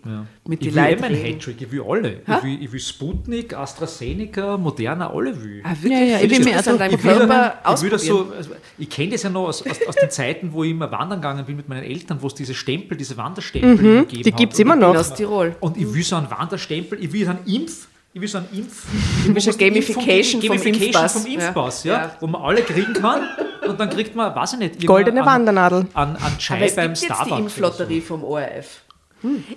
Mit die Ich will eh Leute meinen reden. Hattrick, ich will alle. Ich will, ich will Sputnik, AstraZeneca, Moderna, alle will. Ah, wirklich? Ja, ja, ich will mir auch an deinem Ich will, Körper ich will das so, also ich kenne das ja noch aus, aus, aus den Zeiten, wo ich immer wandern gegangen bin mit meinen Eltern, wo es diese Stempel, diese Wanderstempel immer gegeben die hat. gibt's Und immer ich noch. aus Tirol. Und ich will so einen Wanderstempel, ich will so einen Impf, ich will so einen Impf. Du willst eine Gamification vom Gamification Impfpass. vom Impfpass, Ja. ja, Ja. wo man alle kriegen kann und dann kriegt man, weiß ich nicht, Goldene an, Wandernadel. An, an Aber Chai es beim gibt jetzt die Starbucks. Impflotterie vom ORF.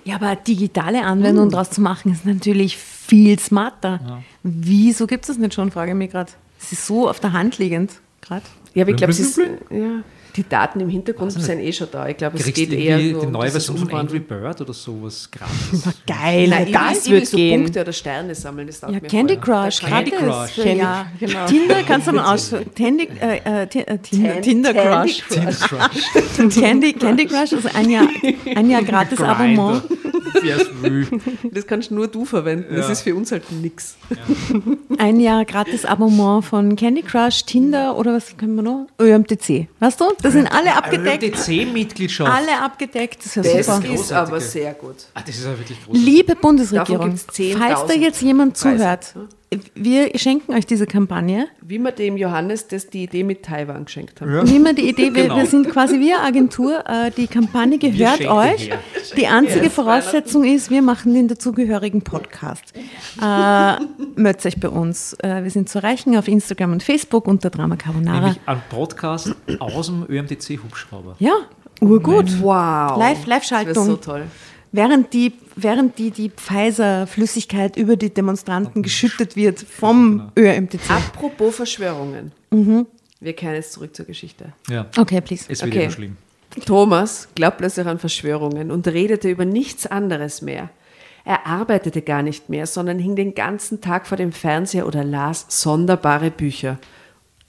Ja, aber digitale Anwendung daraus zu machen, ist natürlich viel smarter. Wieso gibt es das nicht schon, frage ich mich gerade. Es ist so auf der Hand liegend gerade. Ja, aber ich glaube, es ist, ja, die Daten im Hintergrund ich sind eh schon da. Ich glaube, es geht eher irgendwie nur die um neue Version von Angry. Bird oder sowas gratis? Geil, Nein, ich will, das ich will wird so gehen. Punkte oder Sterne sammeln. Das Ja, mir Candy. Crush, Candy gratis. Crush. Ja, genau. Tinder kannst du mal aus. Candy, äh, äh, äh, Tinder, Tinder Candy Crush. Crush. Candy, Candy Crush ist ein Jahr, ein Jahr gratis Abonnement. Das kannst nur du verwenden. Das ist für uns halt nix. Ein Jahr gratis Abonnement von Candy Crush, Tinder oder was können wir noch? ÖMTC. Weißt du? Das sind alle abgedeckt. DC-Mitgliedschaft. Alle abgedeckt. Das ist ja Das super. ist aber sehr gut. Ah, das ist ja wirklich groß. Liebe Bundesregierung, gibt's 10.000 falls da jetzt jemand Preise. zuhört, wir schenken euch diese Kampagne. Wie wir dem Johannes das die Idee mit Taiwan geschenkt haben. Wie immer die Idee, wir, Genau. wir sind quasi wie eine Agentur, äh, die Kampagne gehört euch. her. Die einzige Voraussetzung ist, wir machen den dazugehörigen Podcast. Äh, meldet euch bei uns. Äh, wir sind zu erreichen auf Instagram und Facebook unter Drama Carbonara. Nämlich ein Podcast aus dem ÖMTC-Hubschrauber. Ja, urgut. Wow. Live- Das Live-Schaltung. wäre so toll. Während die, während die, die Pfizer-Flüssigkeit über die Demonstranten geschüttet wird vom ÖMTC. Apropos Verschwörungen. Wir kehren jetzt zurück zur Geschichte. Ja, Okay, please. es wird Okay. immer schlimm. Thomas glaubt plötzlich an Verschwörungen und redete über nichts anderes mehr. Er arbeitete gar nicht mehr, sondern hing den ganzen Tag vor dem Fernseher oder las sonderbare Bücher.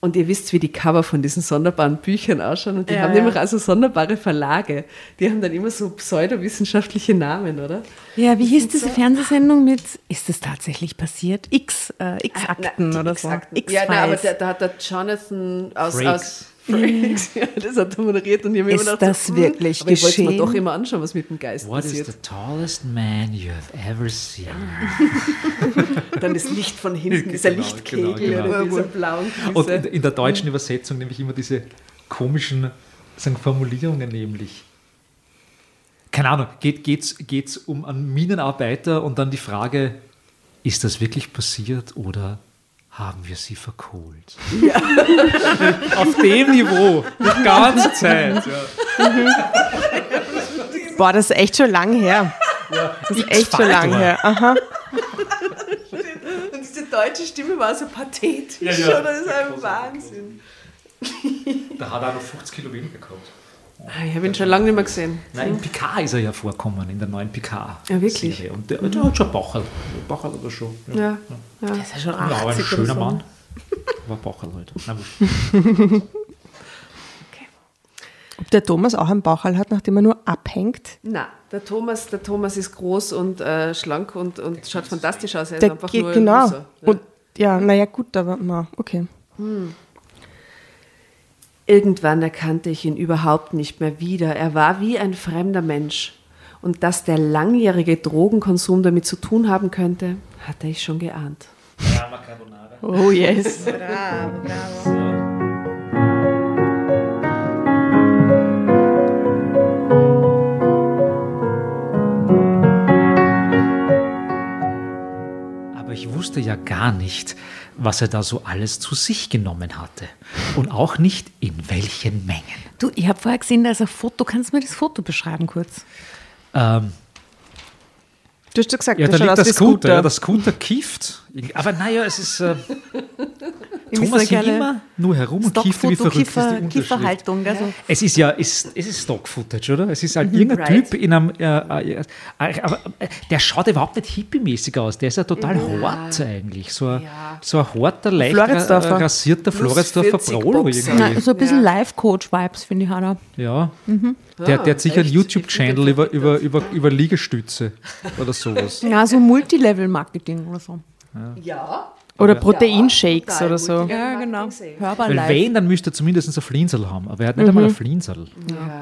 Und ihr wisst, wie die Cover von diesen sonderbaren Büchern ausschauen. Und die Ja, haben ja. nämlich also sonderbare Verlage. Die haben dann immer so pseudowissenschaftliche Namen, oder? Ja, wie hieß diese Fernsehsendung mit, ist das tatsächlich passiert? X, äh, X-Akten die oder so. X-Akten. X-Files. Ja, nein, aber da, da hat der Jonathan aus, Frakes. aus ja, das hat er moderiert und ich habe immer gedacht, das hm, wirklich aber ich wollte mir geschehen? doch immer anschauen, was mit dem Geist What is passiert. the tallest man you have ever seen? Dann das Licht von hinten, dieser Genau, Lichtkegel genau, genau. oder dieser blauen Und Füße. in, in der deutschen Übersetzung nämlich immer diese komischen sagen, Formulierungen nämlich. Keine Ahnung, geht es geht's um einen Minenarbeiter und dann die Frage, ist das wirklich passiert oder haben wir sie verkohlt? Auf dem Niveau, die ganze Zeit. Ja. Boah, das ist echt schon lang her. Das ist echt schon lang her. Aha. Deutsche Stimme war so pathetisch, Ja, ja. oder? Das ist ein Wahnsinn. Da hat er noch 50 Kilo weniger gehabt. Ah, Ich habe ihn schon lange nicht mehr gesehen. Nein, in Picard ist er ja vorkommen, in der neuen Picard. Ja, wirklich? Serie. Und der, der hat schon Bauchel. Bauchel oder schon. Ja, ja. Das ist ja schon Ja, aber ein 80 schöner so. Mann. War Bauchel halt. Na. Ob der Thomas auch einen Bauchhall hat, nachdem er nur abhängt? Na, der Thomas, der Thomas ist groß und äh, schlank und, und schaut fantastisch aus. Er ist Der einfach geht nur genau. Ja. Und ja, naja, gut, aber na, okay. Irgendwann erkannte ich ihn überhaupt nicht mehr wieder. Er war wie ein fremder Mensch. Und dass der langjährige Drogenkonsum damit zu tun haben könnte, hatte ich schon geahnt. Oh yes. Bravo, bravo. Gar nicht, was er da so alles zu sich genommen hatte. Und auch nicht in welchen Mengen. Du, ich habe vorher gesehen, da ist ein Foto. Kannst du mir das Foto beschreiben kurz? Ähm, Du hast ja gesagt, ja, das da liegt der wie Scooter. Ja, Scooter. der Scooter kifft. Aber naja, es ist. Äh, Ich Thomas ging sagen, immer nur herum und kiffte wie verrückt. ist die Kiefer. Kieferhaltung. Also. Es ist ja, es, es ist Stock-Footage, oder? Es ist halt irgendein Typ in einem, äh, äh, äh, aber äh, der schaut überhaupt nicht hippie-mäßig aus. Der ist ja total hart eigentlich. So ein, so ein harter, leicht ra Floridsdorfer. rasierter Floridsdorfer 40 Prolo irgendwie. Na, so ein bisschen Life-Coach-Vibes, finde ich, hat er. Ja. Mhm. Der, der hat sicher einen? YouTube-Channel über, über, über, über Liegestütze oder sowas. Ja, so Multilevel-Marketing oder so. Ja. Oder Proteinshakes oder so. Ja, genau. Hörbar Weil live. wenn, dann müsste er zumindest ein Flinsel haben. Aber er hat nicht einmal ein Flinsel.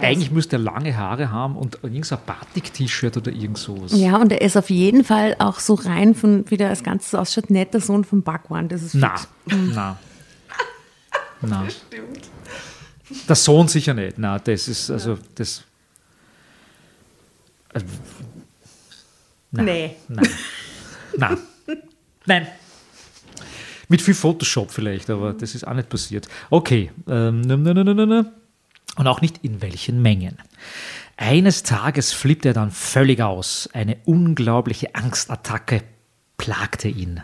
Eigentlich müsste er lange Haare haben und irgendein so ein Batik-T-Shirt oder irgend sowas. Ja, und er ist auf jeden Fall auch so rein von, wie der als Ganzes ausschaut, nicht der Sohn von Bhagwan. Das ist Na, na. Na. Der Sohn sicher nicht. Na, das ist, also, das. äh, Nein. Nee. Nein. Nein. Nein. Mit viel Photoshop vielleicht, aber das ist auch nicht passiert. Okay. Ähm. Und auch nicht in welchen Mengen. Eines Tages flippt er dann völlig aus. Eine unglaubliche Angstattacke plagte ihn.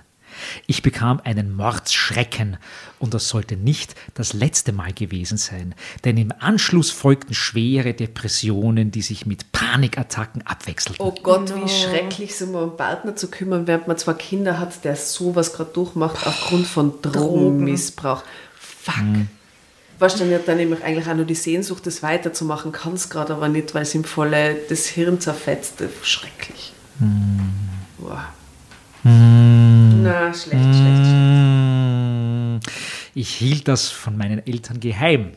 Ich bekam einen Mordsschrecken und das sollte nicht das letzte Mal gewesen sein, denn im Anschluss folgten schwere Depressionen, die sich mit Panikattacken abwechselten. Oh Gott, wie schrecklich, sich um einen Partner zu kümmern, während man zwei Kinder hat, der sowas gerade durchmacht aufgrund von Drogenmissbrauch. Fuck. Weißt du, dann hat dann nämlich eigentlich auch nur die Sehnsucht, das weiterzumachen, kann es gerade aber nicht, weil es ihm voll das Hirn zerfetzt. Schrecklich. Wow. Na, schlecht, schlecht, schlecht. Mm, Ich hielt das von meinen Eltern geheim,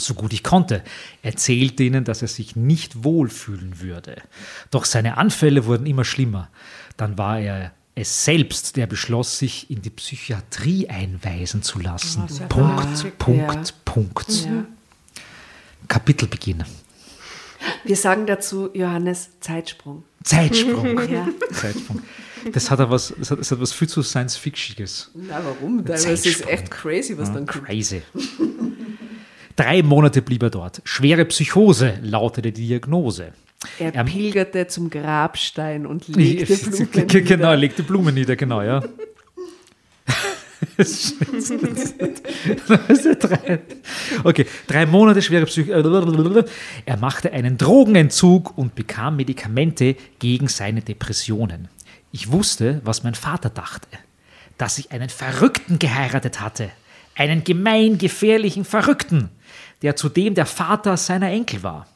so gut ich konnte, erzählte ihnen, dass er sich nicht wohlfühlen würde. Doch seine Anfälle wurden immer schlimmer. Dann war er es selbst, der beschloss, sich in die Psychiatrie einweisen zu lassen. Punkt, Punkt, Ja. Punkt. Kapitelbeginn. Wir sagen dazu, Johannes, Zeitsprung. Zeitsprung. Ja. Zeitsprung. Das hat, was, das hat, das hat was viel zu Science-Fictiges. Na, warum? Das ist echt crazy, was dann kommt. Crazy. Drei Monate blieb er dort. Schwere Psychose lautete die Diagnose. Er Er- pilgerte zum Grabstein und legte Blumen Genau, nieder. er legte Blumen nieder, genau, ja. okay, drei Monate schwere Psychose. Er machte einen Drogenentzug und bekam Medikamente gegen seine Depressionen. Ich wusste, was mein Vater dachte. Dass ich einen Verrückten geheiratet hatte. Einen gemeingefährlichen Verrückten, der zudem der Vater seiner Enkel war.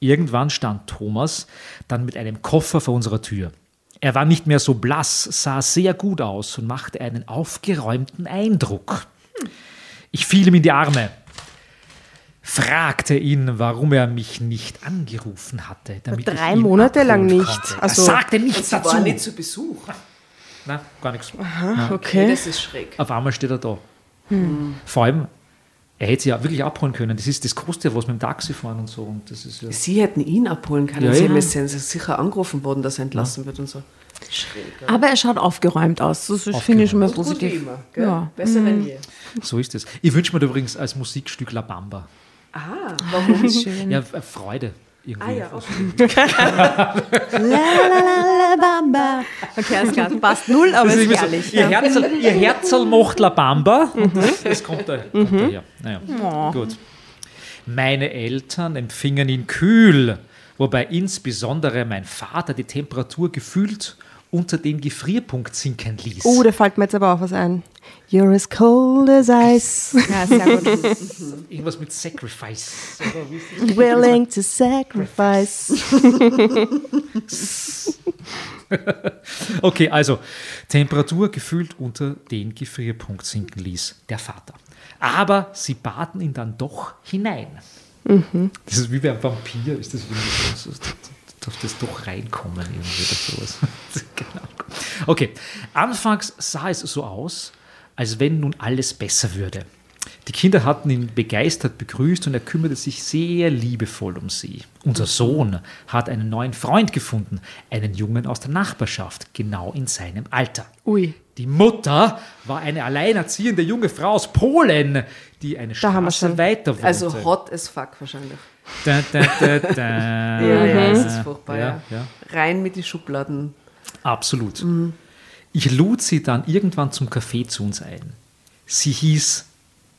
Irgendwann stand Thomas dann mit einem Koffer vor unserer Tür. Er war nicht mehr so blass, sah sehr gut aus und machte einen aufgeräumten Eindruck. Ich fiel ihm in die Arme, fragte ihn, warum er mich nicht angerufen hatte. Damit Drei ich ihn Monate lang abholen nicht. Konnte. Also- er sagte nichts dazu. war nicht zu Besuch. Nein, gar nichts. Okay. Das ist schräg. Auf einmal steht er da. Vor allem, er hätte sie ja wirklich abholen können. Das, ist, das kostet ja was mit dem Taxi fahren und so. Und das ist ja Sie hätten ihn abholen können. Ja, Sie ja. sind sicher angerufen worden, dass er entlassen wird und so. Schräg. ja. Aber er schaut aufgeräumt aus. Das ist- finde ich schon mal Gut wie positiv. immer, gell? Ja. Besser denn je. so ist es. Ich wünsche mir übrigens als Musikstück La Bamba. Ah, warum? Ja, äh, Freude. Irgendwie. ah ja, okay. Bamba. Okay, alles klar. Passt null, aber ist ist herrlich. so, ihr, Herzl, ihr Herzl macht La Bamba. Und das, das kommt, da, kommt daher. Naja, gut. Meine Eltern empfingen ihn kühl, wobei insbesondere mein Vater die Temperatur gefühlt unter den Gefrierpunkt sinken ließ. Oh, da fällt mir jetzt aber auch was ein. You're as cold as ice. Ja, sehr gut. Irgendwas mit Sacrifice. Willing to sacrifice. Okay, also Temperatur gefühlt unter den Gefrierpunkt sinken ließ der Vater. Aber sie baten ihn dann doch hinein. Das ist wie bei einem Vampir, ist das irgendwie darf das doch reinkommen irgendwie oder sowas. genau. Okay, anfangs sah es so aus, als wenn nun alles besser würde. Die Kinder hatten ihn begeistert begrüßt und er kümmerte sich sehr liebevoll um sie. Unser Sohn hat einen neuen Freund gefunden, einen Jungen aus der Nachbarschaft, genau in seinem Alter. Ui. Die Mutter war eine alleinerziehende junge Frau aus Polen, die eine Da Straße weiter wohnte. Also hot as fuck wahrscheinlich. Da, da, da, da. Ja, ja, es ist furchtbar, Ja, ja. Rein mit die Schubladen. Absolut. Ich lud sie dann irgendwann zum Café zu uns ein. Sie hieß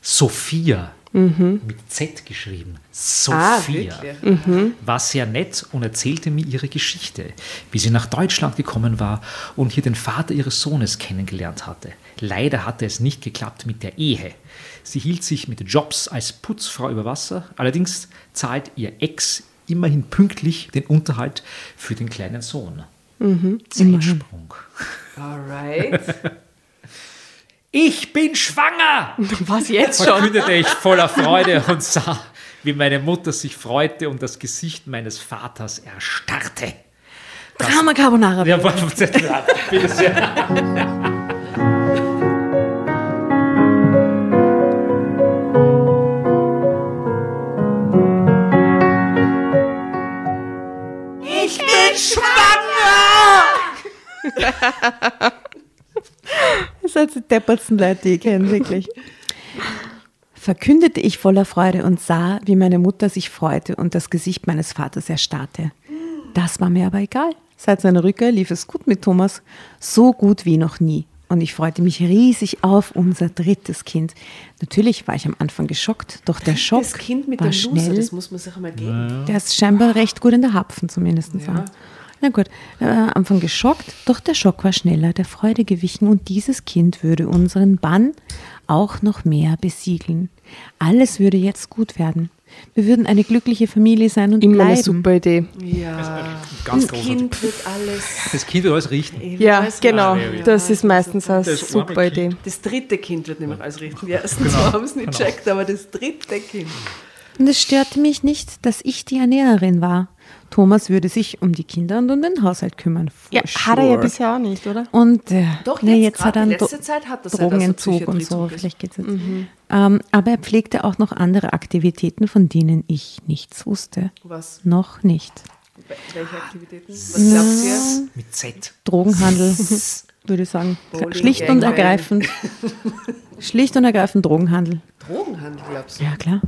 Sophia, mit Z geschrieben. Sophia. wirklich? War sehr nett und erzählte mir ihre Geschichte, wie sie nach Deutschland gekommen war und hier den Vater ihres Sohnes kennengelernt hatte. Leider hatte es nicht geklappt mit der Ehe. Sie hielt sich mit Jobs als Putzfrau über Wasser, allerdings zahlt ihr Ex immerhin pünktlich den Unterhalt für den kleinen Sohn. Zeitsprung. Alright. Ich bin schwanger! Was jetzt schon? verkündete ich voller Freude und sah, wie meine Mutter sich freute und das Gesicht meines Vaters erstarrte. Drama Carbonara. Ja, bitte sehr. Das sind die deppertsten Leute, die ich kenne, wirklich. Verkündete ich voller Freude und sah, wie meine Mutter sich freute und das Gesicht meines Vaters erstarrte. Das war mir aber egal. Seit seiner Rückkehr lief es gut mit Thomas, so gut wie noch nie. Und ich freute mich riesig auf unser drittes Kind. Natürlich war ich am Anfang geschockt, doch der Schock Das Kind mit war dem Loser, schnell. das muss man sich einmal geben. Der ist scheinbar recht gut in der Hapfen zumindest. Ja. Na gut, äh, am Anfang geschockt, doch der Schock war schneller, der Freude gewichen und dieses Kind würde unseren Bann auch noch mehr besiegeln. Alles würde jetzt gut werden. Wir würden eine glückliche Familie sein und Immer eine bleiben. super Idee. Ja. Ganz das. Kind wird alles. Das Kind wird alles richten. Ja, genau. Das ist meistens eine Das super Idee. Das dritte Kind wird nämlich alles richten. Die ersten zwei haben es nicht checkt, aber das dritte Kind. Und es störte mich nicht, dass ich die Ernährerin war. Thomas würde sich um die Kinder und um den Haushalt kümmern. Ja, hat er ja sure. bisher auch nicht, oder? Und äh, Doch, na, jetzt jetzt hat er einen letzte Zeit hat so Drogenentzug und Psychiatrie so. Vielleicht geht's jetzt. Ähm, aber er pflegte auch noch andere Aktivitäten, von denen ich nichts wusste. Was? Noch nicht. Welche Aktivitäten? Was glaubt ihr? Mit Z. Drogenhandel, würde ich sagen. Bowling, Schlicht und Gangbang. ergreifend. Schlicht und ergreifend Drogenhandel. Drogenhandel, glaubst du? Ja, klar.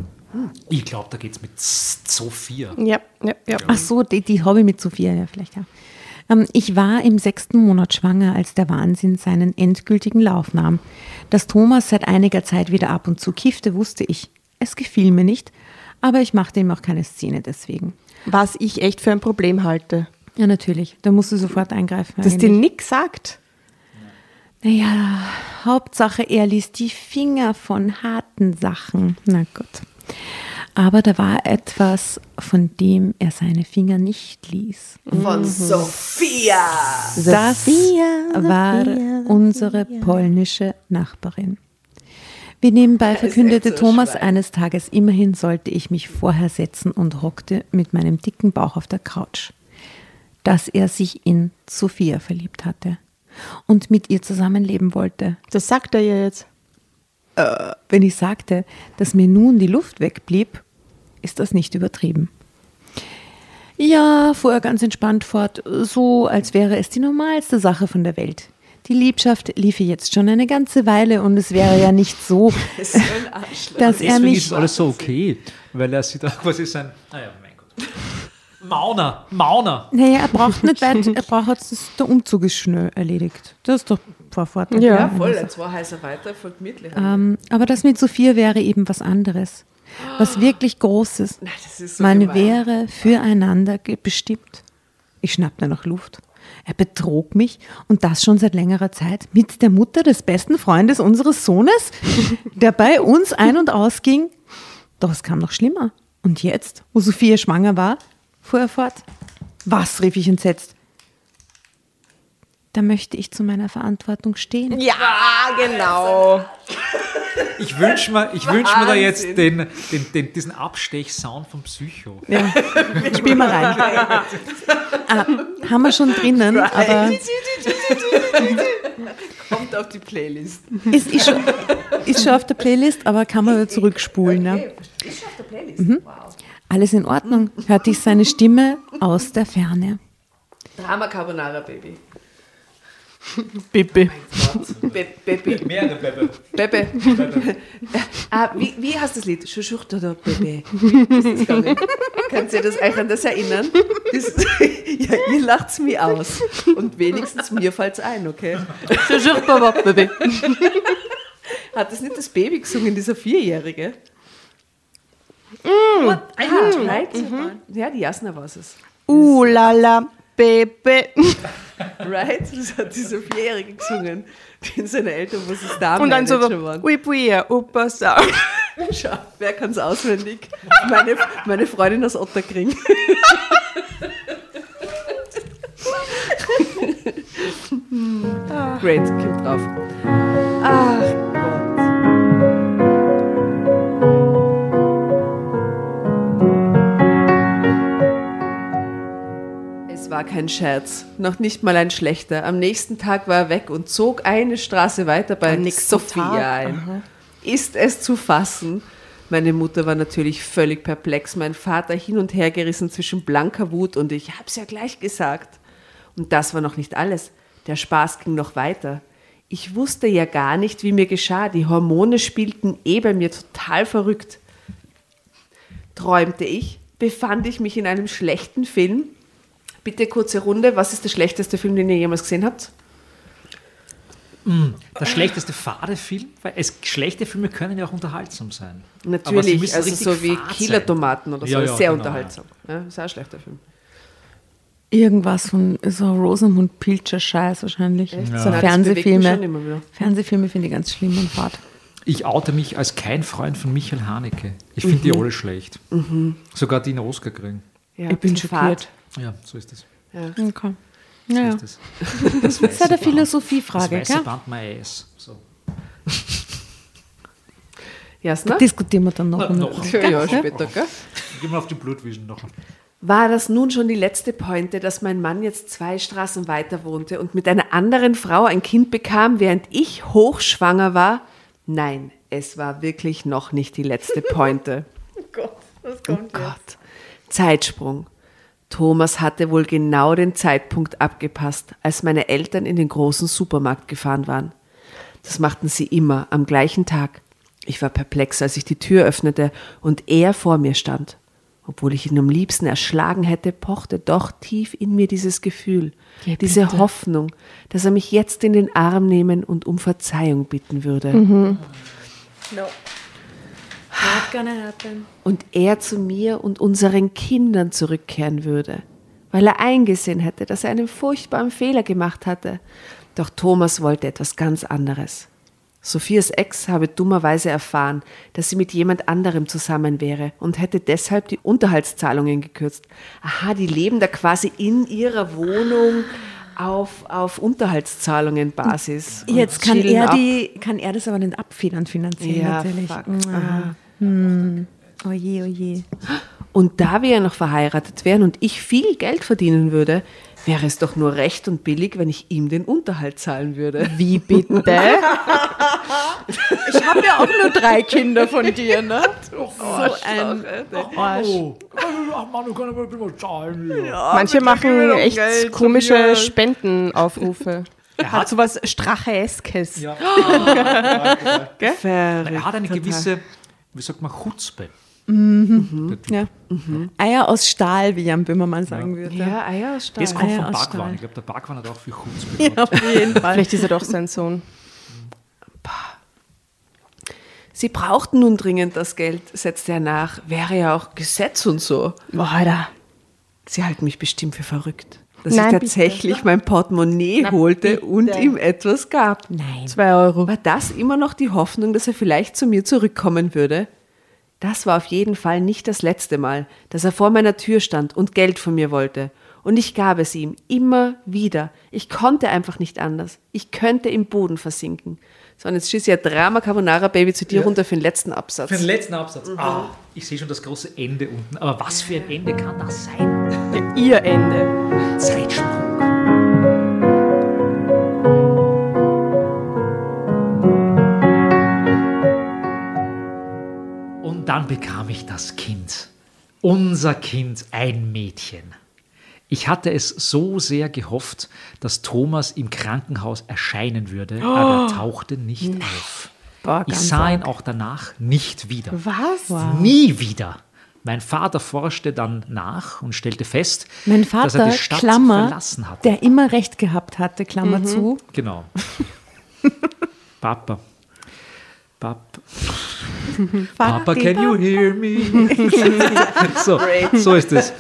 Ich glaube, da geht es mit Sophia. Ja, ja, ja. Ach so, die, die Hobby mit Sophia, ja, vielleicht, ja. Ähm, ich war im sechsten Monat schwanger, als der Wahnsinn seinen endgültigen Lauf nahm. Dass Thomas seit einiger Zeit wieder ab und zu kiffte, wusste ich. Es gefiel mir nicht, aber ich machte ihm auch keine Szene deswegen. Was ich echt für ein Problem halte. Ja, natürlich. Da musst du sofort eingreifen. Dass dir nichts sagt. Naja, Hauptsache, er ließ die Finger von harten Sachen. Na gut. Aber da war etwas, von dem er seine Finger nicht ließ. Von Sophia! Das war unsere polnische Nachbarin. Wie nebenbei verkündete so Thomas Schwein. eines Tages, immerhin sollte ich mich vorher setzen und hockte mit meinem dicken Bauch auf der Couch, dass er sich in Sophia verliebt hatte und mit ihr zusammenleben wollte. Das sagt er ja jetzt. Wenn ich sagte, dass mir nun die Luft wegblieb, ist das nicht übertrieben. Ja, fuhr er ganz entspannt fort, so als wäre es die normalste Sache von der Welt. Die Liebschaft liefe jetzt schon eine ganze Weile und es wäre ja nicht so, ein Arschloch. dass er Deswegen mich ist alles so okay, weil er sieht auch, was ist sein. Naja, mein Gott. Mauner, Mauner. Naja, er braucht nicht weit, er braucht jetzt, das- der Umzug ist schnell erledigt. Das ist doch vor Vorteil. Ja, voll. Zwei Häuser weiter, voll gemütlich. Ähm, aber das mit Sophia wäre eben was anderes. Was wirklich Großes. Nein, das ist so Man gemein. wäre füreinander bestimmt. Ich schnappte nach Luft. Er betrog mich und das schon seit längerer Zeit mit der Mutter des besten Freundes unseres Sohnes, der bei uns ein- und ausging. Doch es kam noch schlimmer. Und jetzt, wo Sophia schwanger war, fuhr er fort. Was, rief ich entsetzt. Da möchte ich zu meiner Verantwortung stehen. Ja, genau. Ich wünsche mir, ich wünsch mir da jetzt den, den, den, diesen Abstech-Sound vom Psycho. Ja, spiel mal rein. ah, haben wir schon drinnen, aber Kommt auf die Playlist. es ist schon, ist schon auf der Playlist, aber kann man wieder zurückspulen. Ja. Ist schon auf der Playlist. Mhm. Wow. Alles in Ordnung, hörte ich seine Stimme aus der Ferne. Drama Carbonara, Baby. Bibi. Be Bebe. Mehrere Bebe. Bebe. ah, wie, wie heißt das Lied? Ist gar nicht. Kannst ihr das euch an das erinnern? Das, ja, ihr lacht mir aus. Und wenigstens mir fällt es ein, okay? Bibi. Hat das nicht das Baby gesungen, dieser Vierjährige? Mm. Ah, right? Ja, die Jasna war es. Uh la la, Baby. Right? Das hat dieser Vierjährige gesungen, den seine Eltern, was es da Und dann so, oui, Opa, Sau. Schau, wer kann es auswendig? Meine, meine Freundin aus Otterkring. Great, kommt drauf. Kein Scherz, noch nicht mal ein schlechter. Am nächsten Tag war er weg und zog eine Straße weiter bei Sophia ein. Ist es zu fassen? Meine Mutter war natürlich völlig perplex, mein Vater hin und her gerissen zwischen blanker Wut und ich hab's ja gleich gesagt. Und das war noch nicht alles. Der Spaß ging noch weiter. Ich wusste ja gar nicht, wie mir geschah. Die Hormone spielten eh bei mir total verrückt. Träumte ich? Befand ich mich in einem schlechten Film? Bitte kurze Runde. Was ist der schlechteste Film, den ihr jemals gesehen habt? Der schlechteste Fade-Film, weil es, schlechte Filme können ja auch unterhaltsam sein. Aber sie Natürlich, also so wie Killer-Tomaten oder so. Ja, ist ja, sehr genau, unterhaltsam. Ja, ist auch ein schlechter Film. Irgendwas von so Rosamund Pilcher Scheiß wahrscheinlich. So Ja, bewegt mich Fernsehfilme. Fernsehfilme finde ich ganz schlimm und fad. Ich oute mich als kein Freund von Michael Haneke. Ich finde Mhm. die alle schlecht. Sogar die einen Oscar kriegen. Ja, Ich bin schockiert. fad. Ja, so ist das. Okay. So Ja. ist das. Das, Das ist eine Band. Philosophiefrage, Das weiße gell? Band my ass. So. Jasna? Diskutieren wir dann noch. eine noch. Ja, ja, später, gell? Gehen wir auf die Blutvision noch. War das nun schon die letzte Pointe, dass mein Mann jetzt zwei Straßen weiter wohnte und mit einer anderen Frau ein Kind bekam, während ich hochschwanger war? Nein, es war wirklich noch nicht die letzte Pointe. oh Gott, was kommt oh Gott. Zeitsprung. Thomas hatte wohl genau den Zeitpunkt abgepasst, als meine Eltern in den großen Supermarkt gefahren waren. Das machten sie immer am gleichen Tag. Ich war perplex, als ich die Tür öffnete und er vor mir stand. Obwohl ich ihn am liebsten erschlagen hätte, pochte doch tief in mir dieses Gefühl, diese Hoffnung, dass er mich jetzt in den Arm nehmen und um Verzeihung bitten würde. Not gonna happen. Und er zu mir und unseren Kindern zurückkehren würde, weil er eingesehen hätte, dass er einen furchtbaren Fehler gemacht hatte. Doch Thomas wollte etwas ganz anderes. Sophias Ex habe dummerweise erfahren, dass sie mit jemand anderem zusammen wäre und hätte deshalb die Unterhaltszahlungen gekürzt. Aha, die leben da quasi in ihrer Wohnung auf, auf Unterhaltszahlungen Basis. Jetzt kann er, die, kann er das aber nicht abfedern finanziell Ja, natürlich. fuck. Ja. Hm. Oh je, oh je. Und da wir ja noch verheiratet wären und ich viel Geld verdienen würde, wäre es doch nur recht und billig, wenn ich ihm den Unterhalt zahlen würde. Wie bitte? ich habe ja auch nur drei Kinder von dir, ne? Oh, So ein Arsch. Ach Mann, du kannst aber mal zahlen. Manche machen echt Geld, komische. Spendenaufrufe. Hat sowas Stracheskes. Ja. Verrückt, Er hat eine gewisse, wie sagt man, Chutzpe. Mhm. Ja. Eier aus Stahl, wie Jan Böhmermann sagen würde. Ja, Eier aus Stahl. Das kommt Eier vom. Stahl. Ich glaube, der Bhagwan hat auch viel Chutzpe. Ja, auf jeden Fall. Vielleicht ist er doch sein Sohn. Sie brauchten nun dringend das Geld, setzte er nach. Wäre ja auch Gesetz und so. Boah, Alter. Sie halten mich bestimmt für verrückt. Dass Nein, ich tatsächlich mein Portemonnaie holte bitte. und ihm etwas gab. Nein. Zwei Euro. War das immer noch die Hoffnung, dass er vielleicht zu mir zurückkommen würde? Das war auf jeden Fall nicht das letzte Mal, dass er vor meiner Tür stand und Geld von mir wollte. Und ich gab es ihm immer wieder. Ich konnte einfach nicht anders. Ich könnte im Boden versinken. So, und jetzt schießt ja Drama Carbonara Baby zu dir Ja. runter für den letzten Absatz. Für den letzten Absatz. Ah, ich sehe schon das große Ende unten. Aber was für ein Ende kann das sein? Ihr Ende. Zeitsprung. Und dann bekam ich das Kind. Unser Kind, ein Mädchen. Ich hatte es so sehr gehofft, dass Thomas im Krankenhaus erscheinen würde, aber er tauchte nicht auf. Boah, Ich sah ihn arg. auch danach nicht wieder. Was? Nie wieder. Mein Vater forschte dann nach und stellte fest, Mein dass er Vater, die Stadt Klammer, verlassen hatte. der immer recht gehabt hatte, Klammer zu. Genau. Papa. Papa. Papa, can you hear me? so, so ist es.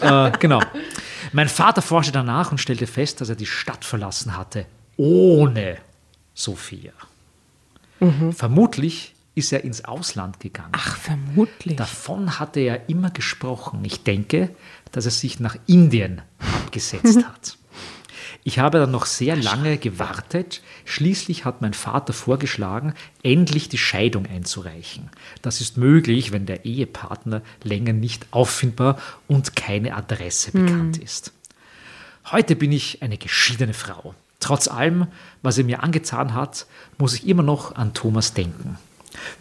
Äh, genau. Mein Vater forschte danach und stellte fest, dass er die Stadt verlassen hatte, ohne Sophia. Vermutlich ist er ins Ausland gegangen. Ach, vermutlich. Davon hatte er immer gesprochen. Ich denke, dass er sich nach Indien abgesetzt hat. Ich habe dann noch sehr lange gewartet. Schließlich hat mein Vater vorgeschlagen, endlich die Scheidung einzureichen. Das ist möglich, wenn der Ehepartner länger nicht auffindbar und keine Adresse bekannt ist. Heute bin ich eine geschiedene Frau. Trotz allem, was er mir angetan hat, muss ich immer noch an Thomas denken.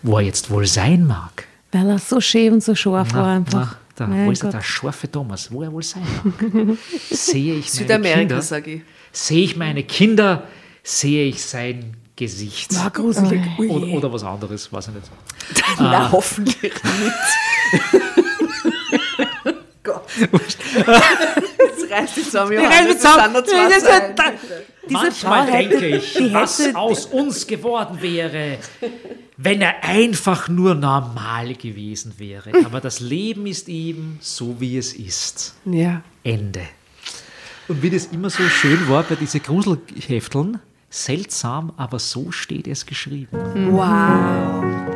Wo er jetzt wohl sein mag. Weil er so schön und so scharf war einfach. na, da, Mein wo ist er, Gott. der scharfe Thomas? Wo er wohl sein mag? sehe ich meine Südamerika, Kinder, sage ich. sehe ich meine Kinder, sehe ich sein Gesicht. War gruselig. Oder, oder was anderes, weiß ich nicht. Na, hoffentlich nicht. Gott. Reißt die zusammen, Johannes. Das noch zwei Seiten. Diese Frau Manchmal hätte- denke ich, was hätte- aus uns geworden wäre, wenn er einfach nur normal gewesen wäre. Aber das Leben ist eben so, wie es ist. Ja. Ende. Und wie das immer so schön war bei diesen Gruselhefteln, seltsam, aber so steht es geschrieben. Wow.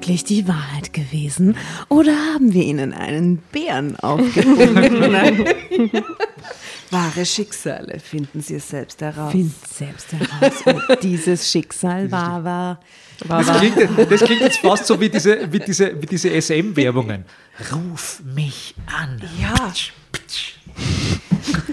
Wirklich die Wahrheit gewesen? Oder haben wir ihnen einen Bären aufgefunden? Wahre Schicksale finden Sie es selbst heraus. Find selbst heraus, ob dieses Schicksal wahr war. Das klingt, das klingt jetzt fast so wie diese, wie diese, wie diese SM-Werbungen. Ruf mich an. Ja.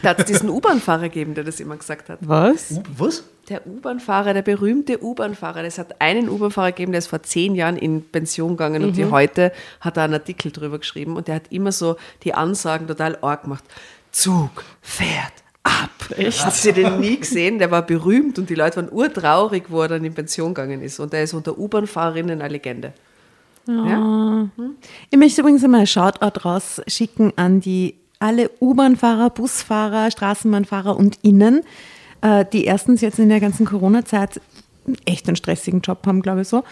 Da hat es diesen U-Bahn-Fahrer gegeben, der das immer gesagt hat. Was? Was? Der U-Bahn-Fahrer, der berühmte U-Bahn-Fahrer, es hat einen U-Bahn-Fahrer gegeben, der ist vor zehn Jahren in Pension gegangen und die heute hat er einen Artikel drüber geschrieben und der hat immer so die Ansagen total arg gemacht. Zug fährt ab. Echt? Habt ihr den nie gesehen? Der war berühmt und die Leute waren urtraurig, wo er dann in Pension gegangen ist. Und der ist unter U-Bahn-Fahrerinnen eine Legende. Ja? Ich möchte übrigens einmal ein Shoutout rausschicken an die alle U-Bahn-Fahrer, Busfahrer, Straßenbahnfahrer und Innen, äh, die erstens jetzt in der ganzen Corona-Zeit echt einen stressigen Job haben, glaube ich so.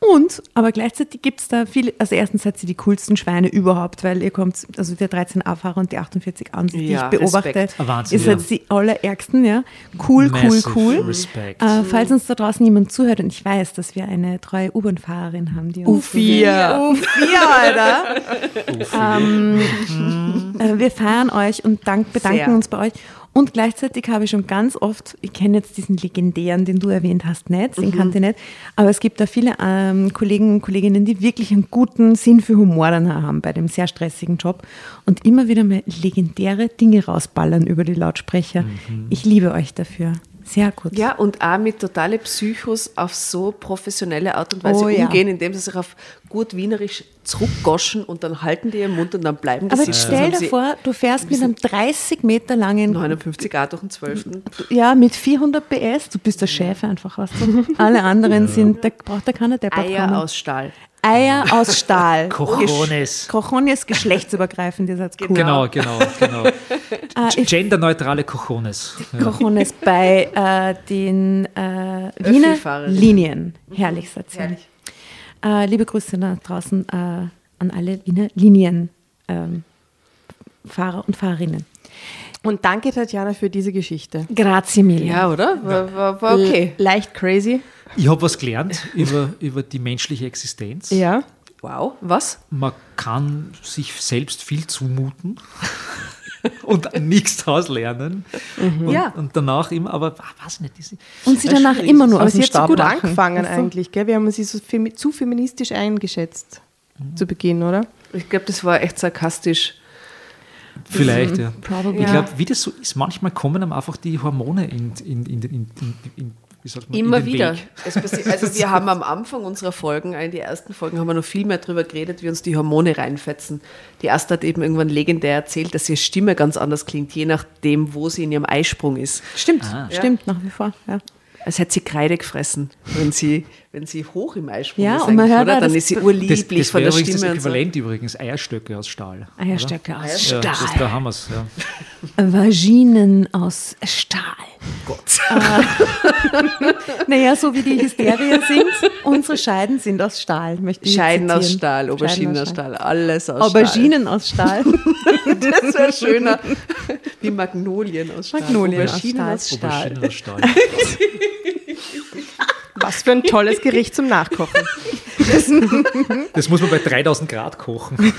Und, aber gleichzeitig gibt es da viele, also erstens seid ihr die coolsten Schweine überhaupt, weil ihr kommt, also der 13a-Fahrer und die 48a, die Ja, ich beobachte. Ah, Wahnsinn, ihr seid ja. die allerärgsten, ja. Cool, Massive cool, cool. Respect. Äh, falls uns da draußen jemand zuhört und ich weiß, dass wir eine treue U-Bahn-Fahrerin haben, die uns U4. U4, Alter. ähm, äh, wir feiern euch und dank, bedanken Sehr. uns bei euch. Und gleichzeitig habe ich schon ganz oft, ich kenne jetzt diesen legendären, den du erwähnt hast, nicht, den kannte ich nicht, aber es gibt da viele ähm, Kollegen und Kolleginnen, die wirklich einen guten Sinn für Humor dann haben bei dem sehr stressigen Job und immer wieder mal legendäre Dinge rausballern über die Lautsprecher. Ich liebe euch dafür. Sehr gut. Ja, und auch mit totale Psychos auf so professionelle Art und Weise Oh, ja. umgehen, indem sie sich auf gut Wienerisch zurückgoschen und dann halten die ihren Mund und dann bleiben die aber sitzen. stell dir vor, du fährst mit einem 30 Meter langen 59 A durch den 12. Ja, mit 400 PS, du bist der Chef einfach, weißt du. Alle anderen sind, da braucht da keiner Deppert Eier kommen. aus Stahl. Eier aus Stahl. Cojones. Cojones, geschlechtsübergreifend, ihr seid cool. Genau, genau, genau. Ah, Genderneutrale Cojones. Ja. Cojones bei äh, den äh, Wiener. Linien. Herrlich, seid ihr. Herrlich. Äh, liebe Grüße da draußen äh, an alle Wiener Linien. Ähm, und Fahrerinnen. Und danke, Tatjana, für diese Geschichte. Grazie mille. Ja, oder? War, war, war okay. Leicht crazy. Ich habe was gelernt über, über die menschliche Existenz. Ja. Wow. Was? Man kann sich selbst viel zumuten und nichts daraus lernen. Und, Ja. und danach immer, aber ah, weiß nicht. Diese, Und sie ist danach immer nur Aber aus sie dem hat so gut lachen. angefangen du? eigentlich, gell? Wir haben sie so femi zu feministisch eingeschätzt zu Beginn, oder? Ich glaube, das war echt sarkastisch. Vielleicht, ja. Probably. Ich glaube, wie das so ist, manchmal kommen einem einfach die Hormone in, in, in, in, in, in wie sagt man, Immer in den wieder. Weg. Es passi- also wir haben am Anfang unserer Folgen, in die ersten Folgen, haben wir noch viel mehr darüber geredet, wie uns die Hormone reinfetzen. Die Asta hat eben irgendwann legendär erzählt, dass ihre Stimme ganz anders klingt, je nachdem, wo sie in ihrem Eisprung ist. Stimmt, Ah. stimmt, nach wie vor. Ja. Als hätte sie Kreide gefressen, wenn sie, wenn sie hoch im Eisprung Ja, ist. und man hört oder? Dann das- ist sie Das, urlieblich das von wäre der übrigens das Stimme. und so. Äquivalent übrigens, Eierstöcke aus Stahl. Eierstöcke aus Ja, Stahl. das, da haben wir es. Ja. Vaginen aus Stahl. Gott. Naja, so wie die Hysteria sind, unsere Scheiden sind aus Stahl, möchte ich Scheiden aus zitieren. Stahl, Auberginen aus Stahl, alles aus Auberginen aus Stahl. Stahl. Das wäre schöner. Wie Magnolien aus Stahl. Magnolien aus Auberginen Stahl. aus Stahl. Auberginen aus Stahl. Was für ein tolles Gericht zum Nachkochen. Das muss man bei 3000 Grad kochen.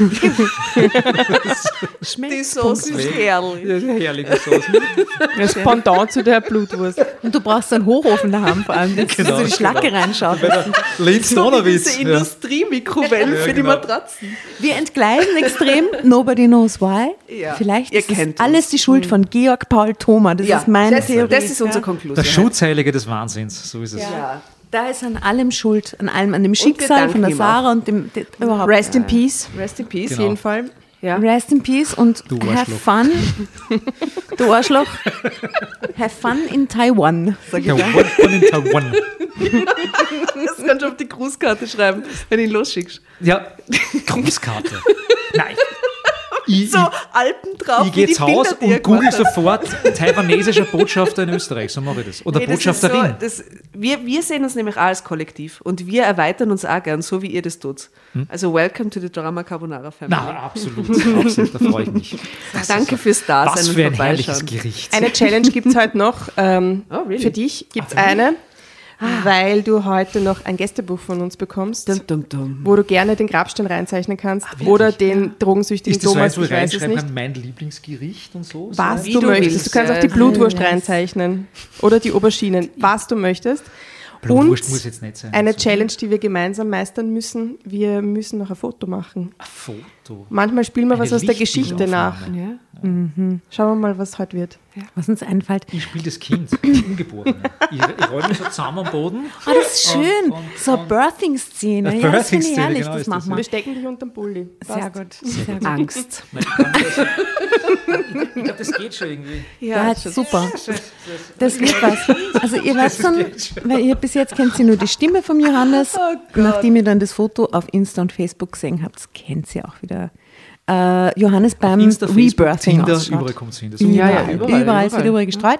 Die Sauce ist herrlich. Das ist eine herrliche Sauce. Das Pendant zu der Blutwurst. Und du brauchst einen Hochofen daheim, vor allem, dass Genau, du die Schlacke reinschaut. Linz So wie Donnerwitz. diese Ja. Industriemikrowellen Ja, für die genau. Matratzen. Wir entgleisen extrem, nobody knows why. Ja, Vielleicht ihr ist alles uns. die Schuld von Georg Paul Thoma. Das ist meine das, Theorie. das ist unsere Ja. Konklusion. Der Schutzheilige des Wahnsinns, so ist es. Ja. Da ist an allem schuld, an allem, an dem Schicksal von der Sarah und dem, dem überhaupt. Rest in Peace. Rest in Peace, Genau. jeden Fall. Ja. Rest in Peace und Du have fun. du Arschloch. have fun in Taiwan, sag ich Ja, da. one, one in Taiwan. Das kannst du auf die Grußkarte schreiben, wenn du ihn losschickst. Ja, Grußkarte. Nein. Ich, So Alpen drauf. ich, gehe jetzt Haus Bilder, er und google sofort taiwanesischer Botschafter in Österreich. So mache ich das. Oder Nee, das ist so, Botschafterin. das, wir, wir sehen uns nämlich auch als Kollektiv und wir erweitern uns auch gern, so wie ihr das tut. Also welcome to the Drama Carbonara Family. Hm? Na, absolut, absolut, da freue ich mich. Das Danke ist, fürs Dasein Was und für ein herrliches Vorbeischauen. Gericht. Eine Challenge gibt es heute noch. Ähm, Oh, really? Für dich gibt es eine, weil du heute noch ein Gästebuch von uns bekommst, Dum, dum, dum. wo du gerne den Grabstein reinzeichnen kannst oder den drogensüchtigen ist das so Thomas, wo ich weiß es nicht. mein Lieblingsgericht und so? Was Wie du, du möchtest. willst, Du kannst auch ja. die Blutwurst reinzeichnen oder die Auberginen, was du möchtest. Blutwurst Und muss jetzt nicht sein. Eine Also, Challenge, die wir gemeinsam meistern müssen. Wir müssen noch ein Foto machen. ein Foto. Manchmal spielen wir Eine was aus der Geschichte nach. Ja. Schauen wir mal, was heute wird. Was uns einfällt. Ich spiele das Kind, das Ungeborene. Ich, ich roll mich so zusammen am Boden. Oh, das ist schön. Und- und- so und- Birthing-Szene. Eine Ja, das finde ich Birthing-Szene, herrlich. genau das machen wir. Wir stecken dich unterm Pulli. Sehr Passt. gut. Sehr gut. Angst. Nein, ich glaube, das geht schon irgendwie. Ja, super. Das wird was. Also ihr weißt schon, weil ihr bis jetzt kennt sie nur die Stimme vom Johannes. Nachdem ihr dann das Foto auf Insta und Facebook gesehen habt, kennt sie auch wieder äh, Johannes beim Insta, Facebook, Rebirthing Tinder, ausschaut. überall kommt es hin. Das Überall, Ja, ja, überall, überall, überall, gestreut.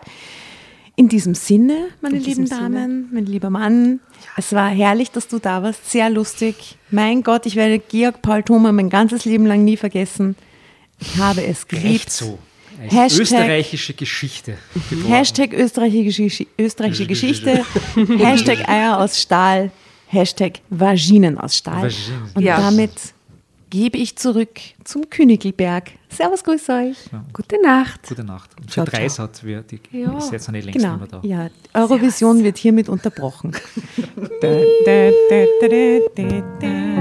In diesem Sinne, meine In lieben diesem Sinne. Damen, mein lieber Mann, es war herrlich, dass du da warst, sehr lustig. Mein Gott, ich werde Georg Paul Thoma mein ganzes Leben lang nie vergessen. Ich habe es geliebt. Recht so. Hashtag- österreichische Geschichte. geboren. Hashtag österreichische, österreichische Geschichte, Hashtag Eier aus Stahl, Hashtag Vaginen aus Stahl. Vaginen. Und Ja. damit gebe ich zurück zum Königelberg. Servus, grüß euch. Gute Nacht. Gute Nacht. Und für ciao. Dreisat wir die Ja, ist jetzt noch nicht längst genau. nicht mehr da. Ja, Eurovision wird hiermit unterbrochen. Da, da, da, da, da, da,